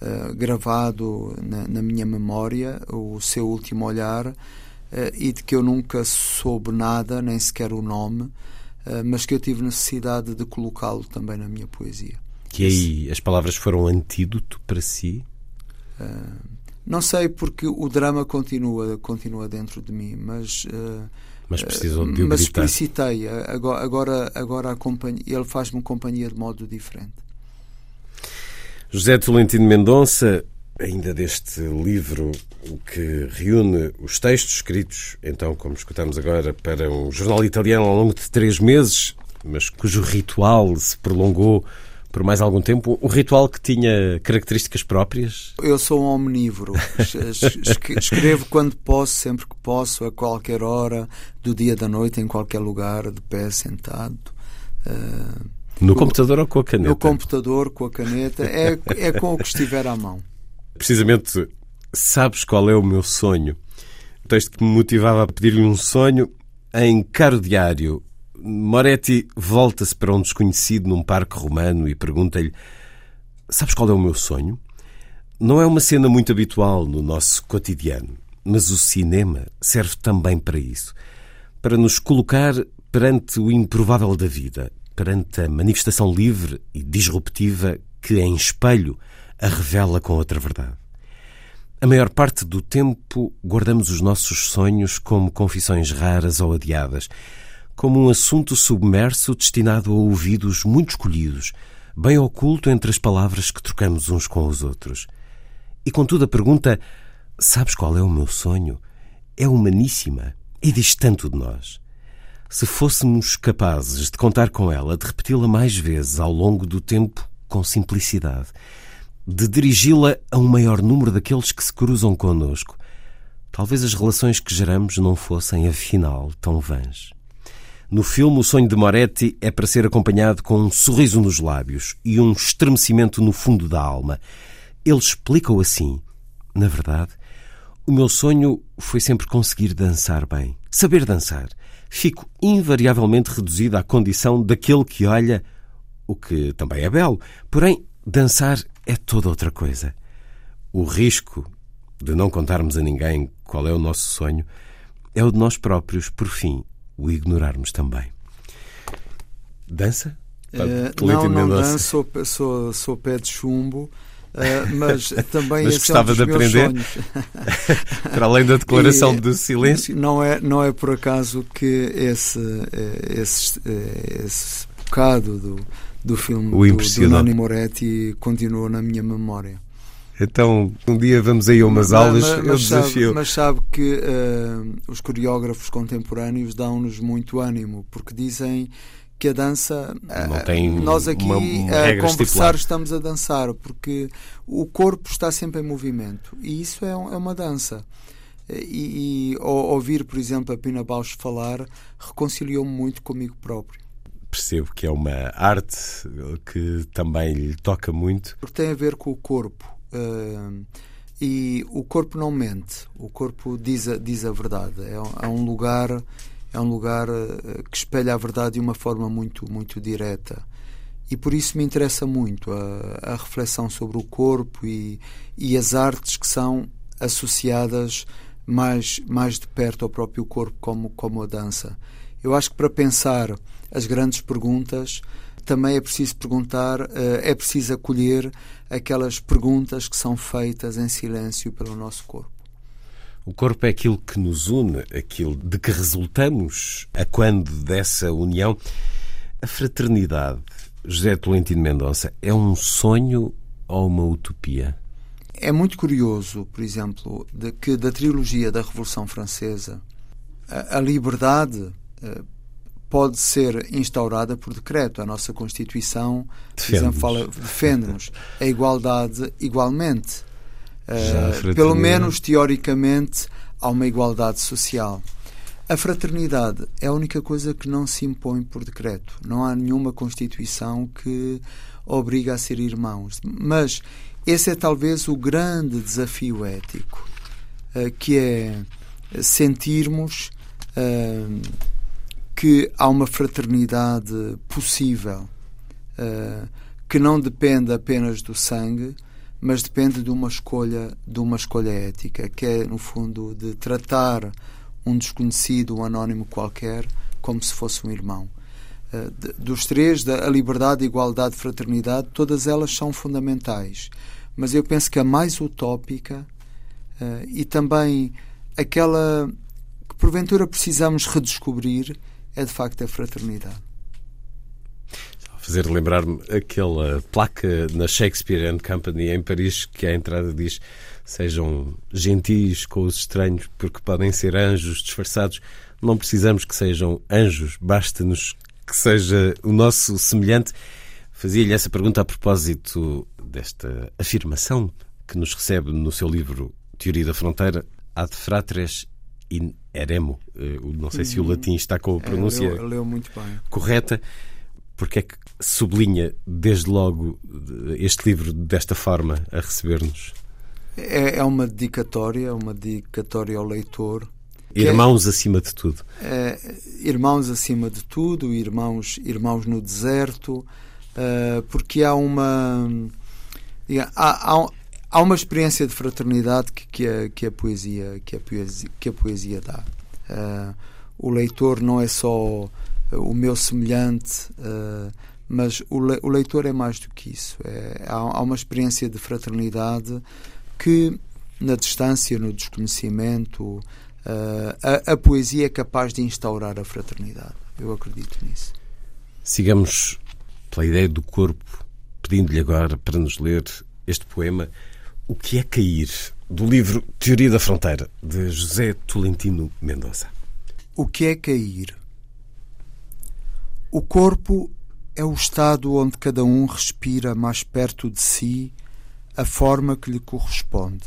uh, gravado na, na, minha memória, o seu último olhar, uh, e de que eu nunca soube nada, nem sequer o nome, uh, mas que eu tive necessidade de colocá-lo também na minha poesia. E aí as palavras foram antídoto para si? não sei, porque o drama continua, continua dentro de mim, mas. mas precisou de Mas explicitei. Agora, agora, agora ele faz-me companhia de modo diferente. José Tolentino Mendonça, ainda deste livro que reúne os textos escritos, então, como escutamos agora, para um jornal italiano ao longo de três meses, mas cujo ritual se prolongou por mais algum tempo, um ritual que tinha características próprias? Eu sou um omnívoro. Escrevo quando posso, sempre que posso, a qualquer hora, do dia da noite, em qualquer lugar, de pé, sentado. Uh no computador ou com a caneta? No computador, com a caneta, é, é com o que estiver à mão. Precisamente, sabes qual é o meu sonho? O texto que me motivava a pedir-lhe um sonho, em Caro Diário, Moretti volta-se para um desconhecido num parque romano e pergunta-lhe: Sabes qual é o meu sonho? Não é uma cena muito habitual no nosso cotidiano, mas o cinema serve também para isso para nos colocar perante o improvável da vida, perante a manifestação livre e disruptiva que, em espelho, a revela com outra verdade. A maior parte do tempo guardamos os nossos sonhos como confissões raras ou adiadas, como um assunto submerso destinado a ouvidos muito escolhidos, bem oculto entre as palavras que trocamos uns com os outros. E contudo a pergunta: Sabes qual é o meu sonho? É humaníssima e diz tanto de nós. Se fôssemos capazes de contar com ela, de repeti-la mais vezes ao longo do tempo com simplicidade, de dirigi-la a um maior número daqueles que se cruzam conosco, talvez as relações que geramos não fossem, afinal, tão vãs. No filme, o sonho de Moretti é para ser acompanhado com um sorriso nos lábios e um estremecimento no fundo da alma. Ele explica-o assim. Na verdade, o meu sonho foi sempre conseguir dançar bem, saber dançar fico invariavelmente reduzido à condição daquele que olha, o que também é belo, porém, dançar é toda outra coisa. O risco de não contarmos a ninguém qual é o nosso sonho é o de nós próprios, por fim, o ignorarmos também. Dança? Uh, não, não danço, sou, sou, sou pé de chumbo. Uh, mas também mas gostava é um de aprender. para além da declaração e, de silêncio. não é não é por acaso que esse eh, esse, eh, esse bocado do, do filme o do, do Nani Moretti continua na minha memória. Então, um dia vamos aí a umas aulas, mas, mas, eu desafio. Sabe, mas sabe que uh, os coreógrafos contemporâneos dão-nos muito ânimo, porque dizem que a dança tem nós aqui uma a conversar estipulada. estamos a dançar porque o corpo está sempre em movimento e isso é, é uma dança e, e ouvir por exemplo a Pina Bausch falar reconciliou-me muito comigo próprio percebo que é uma arte que também lhe toca muito porque tem a ver com o corpo uh, e o corpo não mente, o corpo diz a, diz a verdade. É, é um lugar é um lugar uh, que espelha a verdade de uma forma muito muito direta e por isso me interessa muito a, a reflexão sobre o corpo e, e as artes que são associadas mais mais de perto ao próprio corpo como como a dança. Eu acho que para pensar as grandes perguntas também é preciso perguntar, uh, é preciso acolher aquelas perguntas que são feitas em silêncio pelo nosso corpo. O corpo é aquilo que nos une, aquilo de que resultamos a quando dessa união. A fraternidade, José Tolentino Mendonça, é um sonho ou uma utopia? É muito curioso, por exemplo, de que da trilogia da Revolução Francesa, a, a liberdade eh, pode ser instaurada por decreto. A nossa Constituição, por exemplo, fala, defende-nos a igualdade igualmente. Uh, pelo menos teoricamente há uma igualdade social. A fraternidade é a única coisa que não se impõe por decreto. Não há nenhuma Constituição que obriga a ser irmãos. Mas esse é talvez o grande desafio ético, uh, que é sentirmos. Uh, que há uma fraternidade possível uh, que não depende apenas do sangue, mas depende de uma escolha de uma escolha ética, que é no fundo de tratar um desconhecido, um anónimo qualquer, como se fosse um irmão. De, dos três, a liberdade, a igualdade, a fraternidade, todas elas são fundamentais. Mas eu penso que a mais utópica uh, e também aquela que porventura precisamos redescobrir é de facto a fraternidade. Fazer lembrar-me aquela placa na Shakespeare and Company em Paris que à entrada diz sejam gentis com os estranhos porque podem ser anjos disfarçados. Não precisamos que sejam anjos, basta-nos que seja o nosso semelhante. Fazia-lhe essa pergunta a propósito desta afirmação que nos recebe no seu livro Teoria da Fronteira, ad fratres in eremo. Eh, não sei se o uhum. latim está com a é, pronúncia é, leu, leu correta. Porque é que sublinha desde logo este livro desta forma a receber-nos? É, é uma dedicatória, uma dedicatória ao leitor. Irmãos é, acima de tudo. É, irmãos acima de tudo, irmãos, irmãos no deserto, uh, porque há uma. há, há, há uma experiência de fraternidade que, que, a, que, a, poesia, que, a, poesia, que a poesia dá. Uh, o leitor não é só o meu semelhante, uh, mas o, le, o, leitor é mais do que isso. É, há, uma experiência de fraternidade que, na distância, no desconhecimento, uh, a, a poesia é capaz de instaurar a fraternidade. Eu acredito nisso. Sigamos pela ideia do corpo, pedindo-lhe agora para nos ler este poema o que é cair? Do livro Teoria da Fronteira, de José Tolentino Mendonça. O que é cair? O corpo é o estado onde cada um respira mais perto de si a forma que lhe corresponde.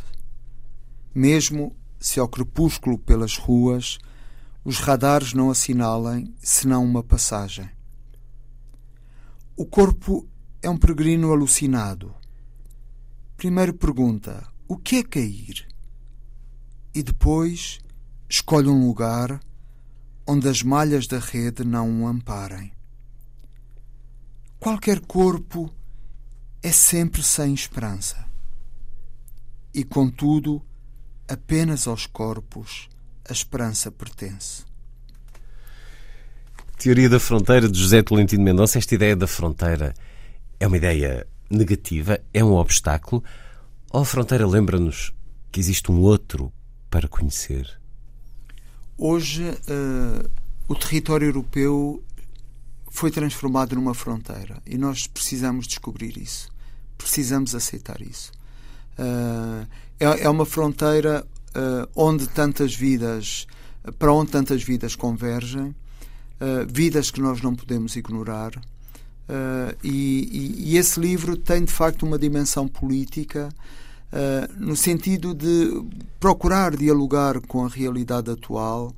Mesmo se ao crepúsculo pelas ruas os radares não assinalem senão uma passagem. O corpo é um peregrino alucinado Primeiro pergunta: o que é cair? E depois escolhe um lugar onde as malhas da rede não o amparem. Qualquer corpo é sempre sem esperança. E, contudo, apenas aos corpos a esperança pertence. Teoria da fronteira de José Tolentino Mendonça. Esta ideia da fronteira é uma ideia negativa é um obstáculo ou a fronteira lembra-nos que existe um outro para conhecer? Hoje, uh, o território europeu foi transformado numa fronteira e nós precisamos descobrir isso. Precisamos aceitar isso. Uh, é, é, uma fronteira uh, onde tantas vidas, para onde tantas vidas convergem, vidas que nós não podemos ignorar, e, e, e, esse livro tem de facto uma dimensão política uh, no sentido de procurar dialogar com a realidade atual,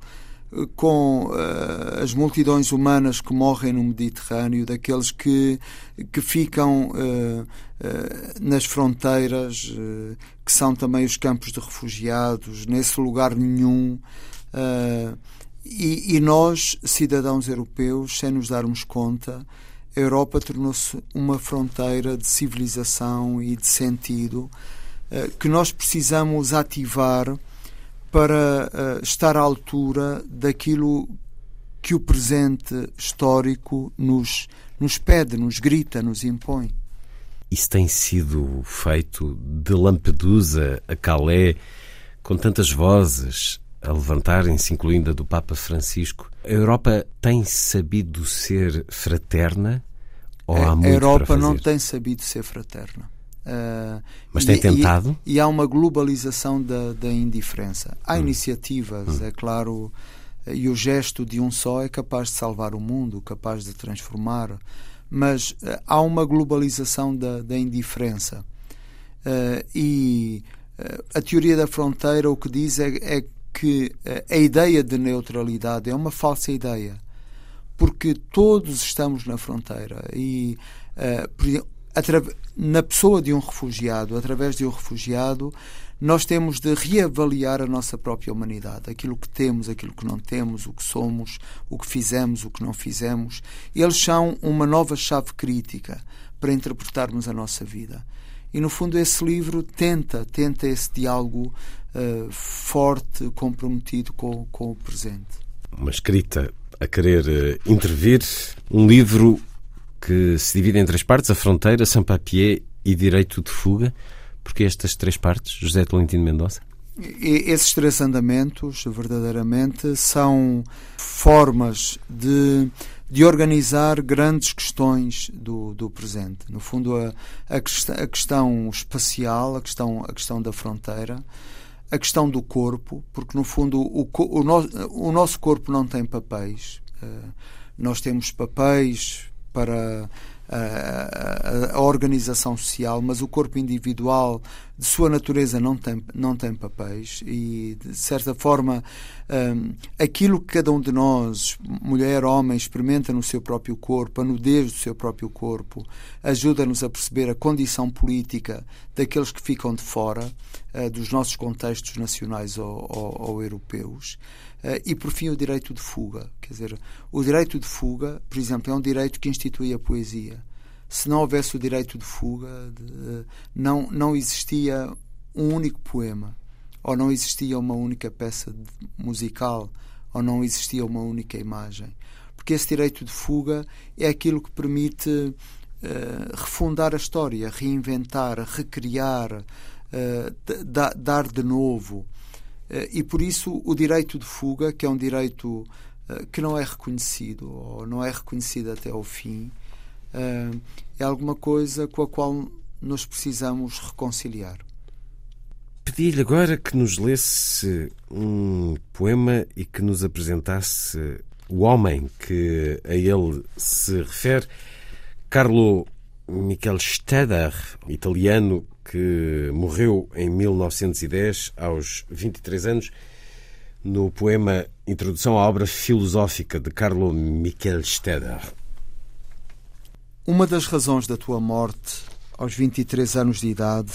com uh, as multidões humanas que morrem no Mediterrâneo, daqueles que, que ficam uh, uh, nas fronteiras, que são também os campos de refugiados, nesse lugar nenhum. E, e, nós, cidadãos europeus, sem nos darmos conta, a Europa tornou-se uma fronteira de civilização e de sentido que nós precisamos ativar para uh, estar à altura daquilo que o presente histórico nos, nos pede, nos grita, nos impõe. Isso tem sido feito de Lampedusa a Calais, com tantas vozes a levantarem-se, incluindo a do Papa Francisco. A Europa tem sabido ser fraterna? Ou há muito a Europa não tem sabido ser fraterna. Uh, Mas tem e, tentado? E, e, há uma globalização da, da indiferença. Há hum. iniciativas, hum. é claro, e o gesto de um só é capaz de salvar o mundo, capaz de transformar, mas uh, há uma globalização da, da indiferença. Uh, e a teoria da fronteira o que diz é, é que a ideia de neutralidade é uma falsa ideia, porque todos estamos na fronteira e uh, na pessoa de um refugiado, através de um refugiado, nós temos de reavaliar a nossa própria humanidade, aquilo que temos, aquilo que não temos, o que somos, o que fizemos, o que não fizemos. Eles são uma nova chave crítica para interpretarmos a nossa vida. E no fundo esse livro tenta, tenta esse diálogo uh, forte, comprometido com, com o presente. Uma escrita a querer uh, intervir, um livro que se divide em três partes: a fronteira, sans-papier e direito de fuga. Porque estas três partes, José Tolentino Mendonça? Esses três andamentos, verdadeiramente, são formas de, de organizar grandes questões do, do presente. No fundo, a, a, a questão espacial, a questão, a questão da fronteira, a questão do corpo, porque, no fundo, o, o, no, o nosso corpo não tem papéis. Uh, nós temos papéis para a, a, a, organização social, mas o corpo individual, de sua natureza, não tem, não tem papéis e, de certa forma, um, aquilo que cada um de nós, mulher, homem, experimenta no seu próprio corpo, a nudez do seu próprio corpo, ajuda-nos a perceber a condição política daqueles que ficam de fora uh, dos nossos contextos nacionais ou, ou, ou europeus. Uh, e, por fim, o direito de fuga. Quer dizer, o direito de fuga, por exemplo, é um direito que institui a poesia. Se não houvesse o direito de fuga, de, não, não existia um único poema, ou não existia uma única peça musical, ou não existia uma única imagem. Porque esse direito de fuga é aquilo que permite uh, refundar a história, reinventar, recriar, uh, dar de novo. Eh, e por isso o direito de fuga, que é um direito eh, que não é reconhecido ou não é reconhecido até ao fim, eh, é alguma coisa com a qual nós precisamos reconciliar. Pedi-lhe agora que nos lesse um poema e que nos apresentasse o homem que a ele se refere, Carlo Michel Steder, italiano que morreu em 1910, aos 23 anos, no poema Introdução à Obra Filosófica de Carlo Michel Steder. Uma das razões da tua morte, aos 23 anos de idade,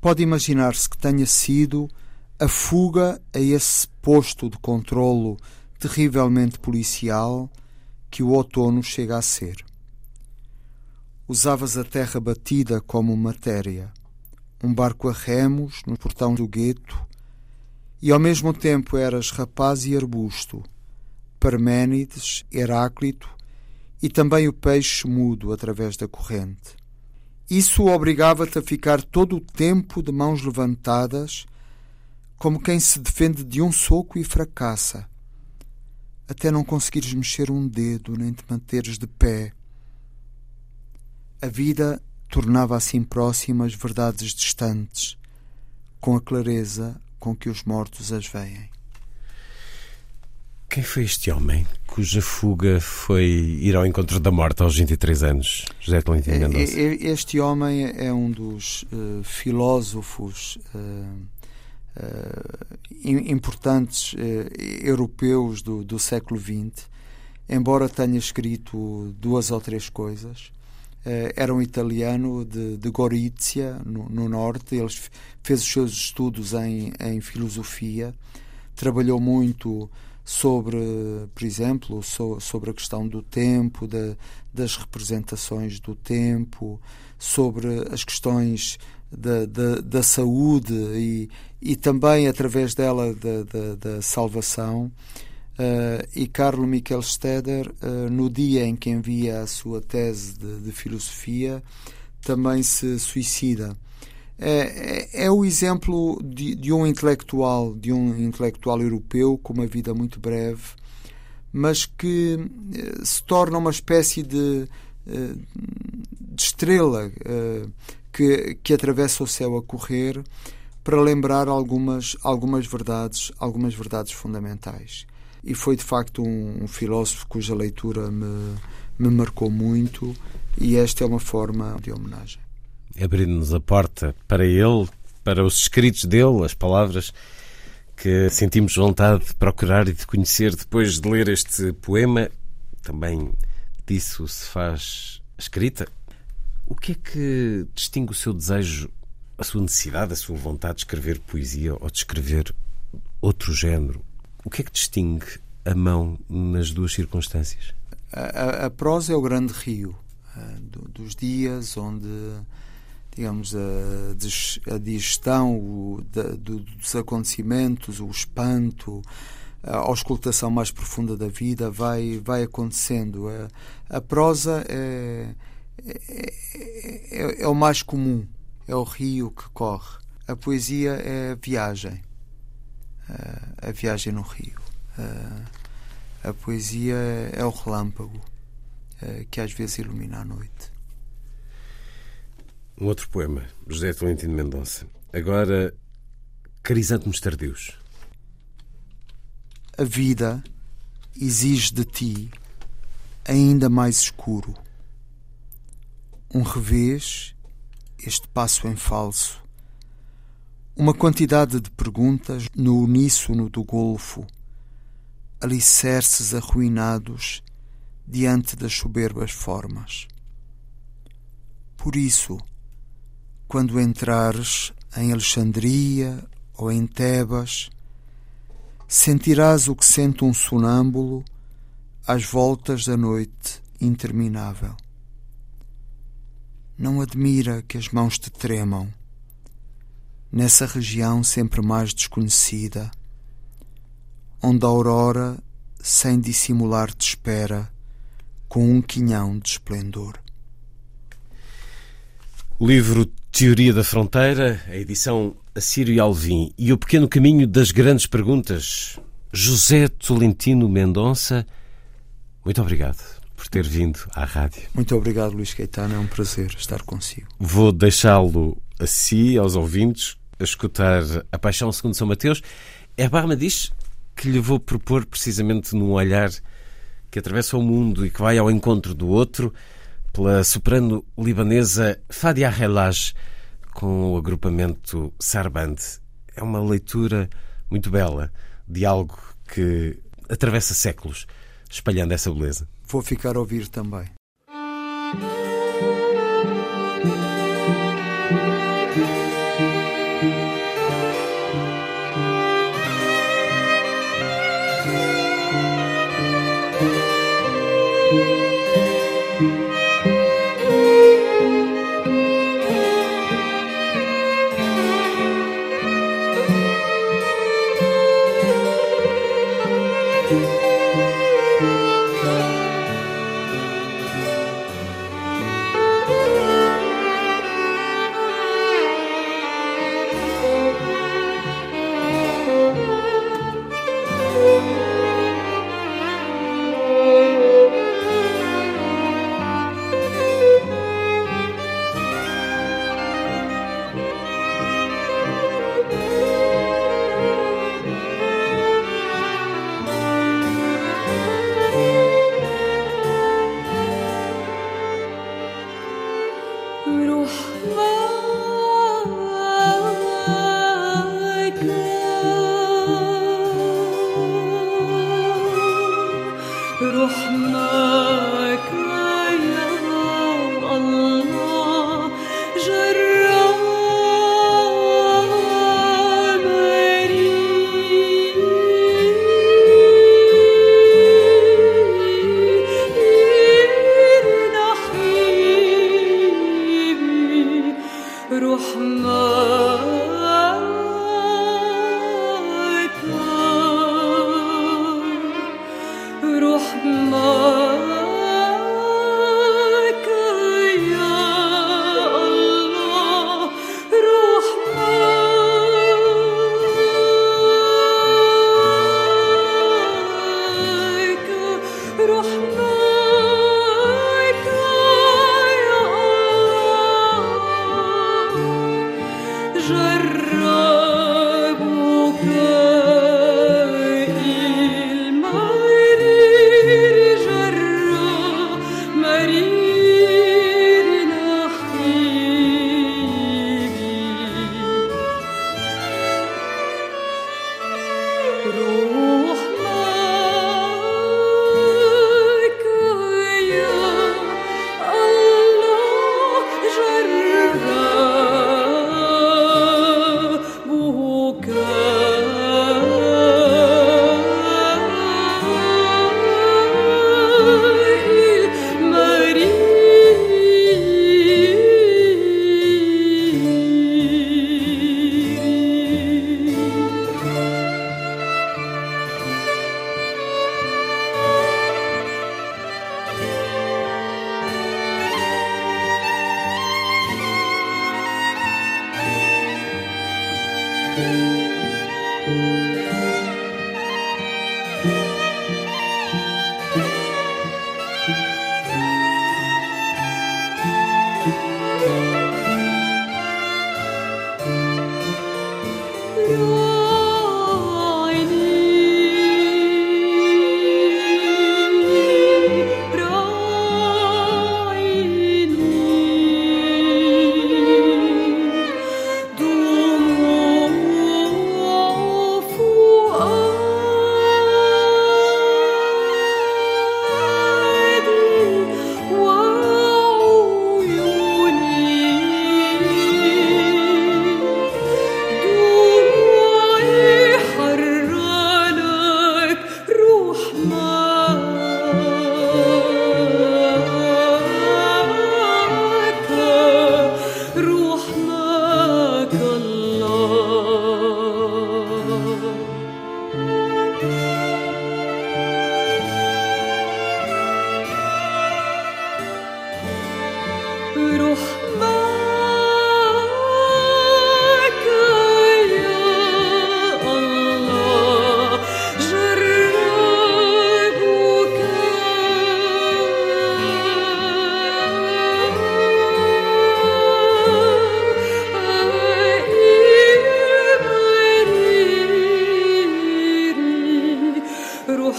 pode imaginar-se que tenha sido a fuga a esse posto de controlo terrivelmente policial que o outono chega a ser. Usavas a terra batida como matéria, um barco a remos no portão do gueto, e ao mesmo tempo eras rapaz e arbusto, Parménides, Heráclito e também o peixe mudo através da corrente. Isso obrigava-te a ficar todo o tempo de mãos levantadas, como quem se defende de um soco e fracassa, até não conseguires mexer um dedo nem te manteres de pé a vida tornava assim próximas verdades distantes, com a clareza com que os mortos as veem. Quem foi este homem cuja fuga foi ir ao encontro da morte aos 23 anos, José Tolentino é, Mendonça? Este homem é um dos uh, filósofos uh, uh, importantes europeus do, do século XX, embora tenha escrito duas ou três coisas. Eh, era um italiano de, de Gorizia, no, no, norte. Ele fez os seus estudos em, em filosofia, trabalhou muito sobre, por exemplo, so, sobre a questão do tempo, da, das representações do tempo, sobre as questões da, da, da saúde e, e também através dela da, da salvação. Uh, e Carlo Michael Steder, uh, no dia em que envia a sua tese de, de filosofia, também se suicida. É, é, é o exemplo de, de, um intelectual, de um intelectual europeu com uma vida muito breve, mas que uh, se torna uma espécie de, de estrela que, que atravessa o céu a correr para lembrar algumas, algumas verdades, algumas verdades fundamentais e foi de facto um, um filósofo cuja leitura me, me marcou muito e esta é uma forma de homenagem. Abrindo-nos a porta para ele, para os escritos dele, as palavras que sentimos vontade de procurar e de conhecer depois de ler este poema, também disso se faz escrita. O que é que distingue o seu desejo, a sua necessidade, a sua vontade de escrever poesia ou de escrever outro género, o que é que distingue a mão nas duas circunstâncias? A, a, a prosa é o grande rio uh, do, dos dias onde, digamos, a, a digestão o, da, do, dos acontecimentos, o espanto, a auscultação mais profunda da vida vai, vai acontecendo. A, a prosa é, é, é, é, o mais comum, é o rio que corre. A poesia é a viagem a viagem no rio. A poesia é o relâmpago que às vezes ilumina a noite. Um outro poema, José Tolentino Mendonça. Agora, Crisântemos Tardios. A vida exige de ti ainda mais escuro. Um revés, este passo em falso, uma quantidade de perguntas no uníssono do golfo, alicerces arruinados diante das soberbas formas. Por isso, quando entrares em Alexandria ou em Tebas, sentirás o que sente um sonâmbulo às voltas da noite interminável. Não admira que as mãos te tremam nessa região sempre mais desconhecida, onde a aurora, sem dissimular, te espera com um quinhão de esplendor. O livro Teoria da Fronteira, a edição Assírio e Alvim e o Pequeno Caminho das Grandes Perguntas, José Tolentino Mendonça, muito obrigado por ter vindo à rádio. Muito obrigado, Luís Caetano, é um prazer estar consigo. Vou deixá-lo a si, aos ouvintes, a escutar A Paixão segundo São Mateus. Erbarma diz que lhe vou propor precisamente num olhar que atravessa o mundo e que vai ao encontro do outro, pela soprano libanesa Fadia Relaj, com o agrupamento Sarband. É uma leitura muito bela de algo que atravessa séculos, espalhando essa beleza. Vou ficar a ouvir também.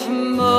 More.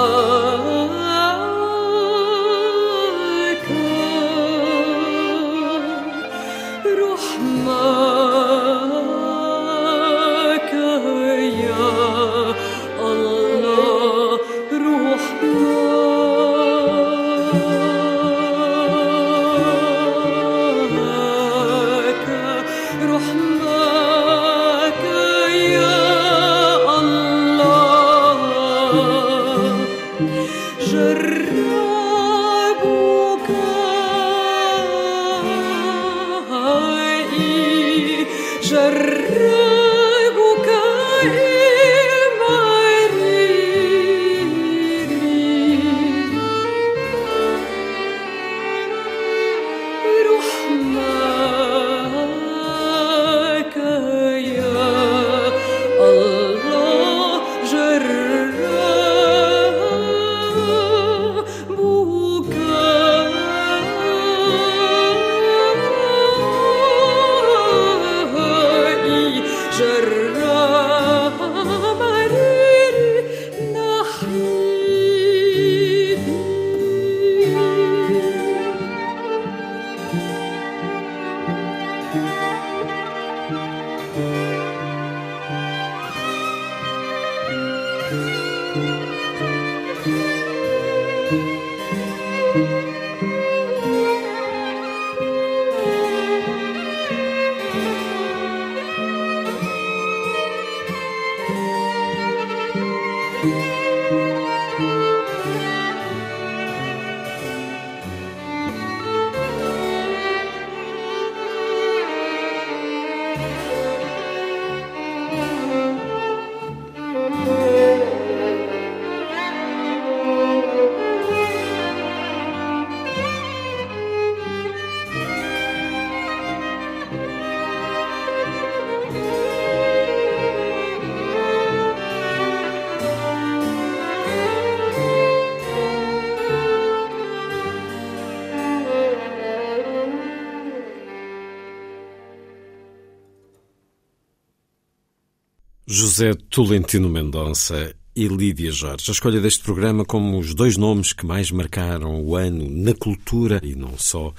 José Tolentino Mendonça e Lídia Jorge. A escolha deste programa como os dois nomes que mais marcaram o ano na cultura e não só,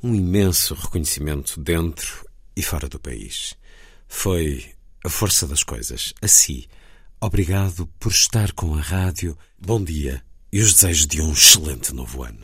um imenso reconhecimento dentro e fora do país. Foi a força das coisas, a si, obrigado por estar com a rádio. Bom dia e os desejos de um excelente novo ano.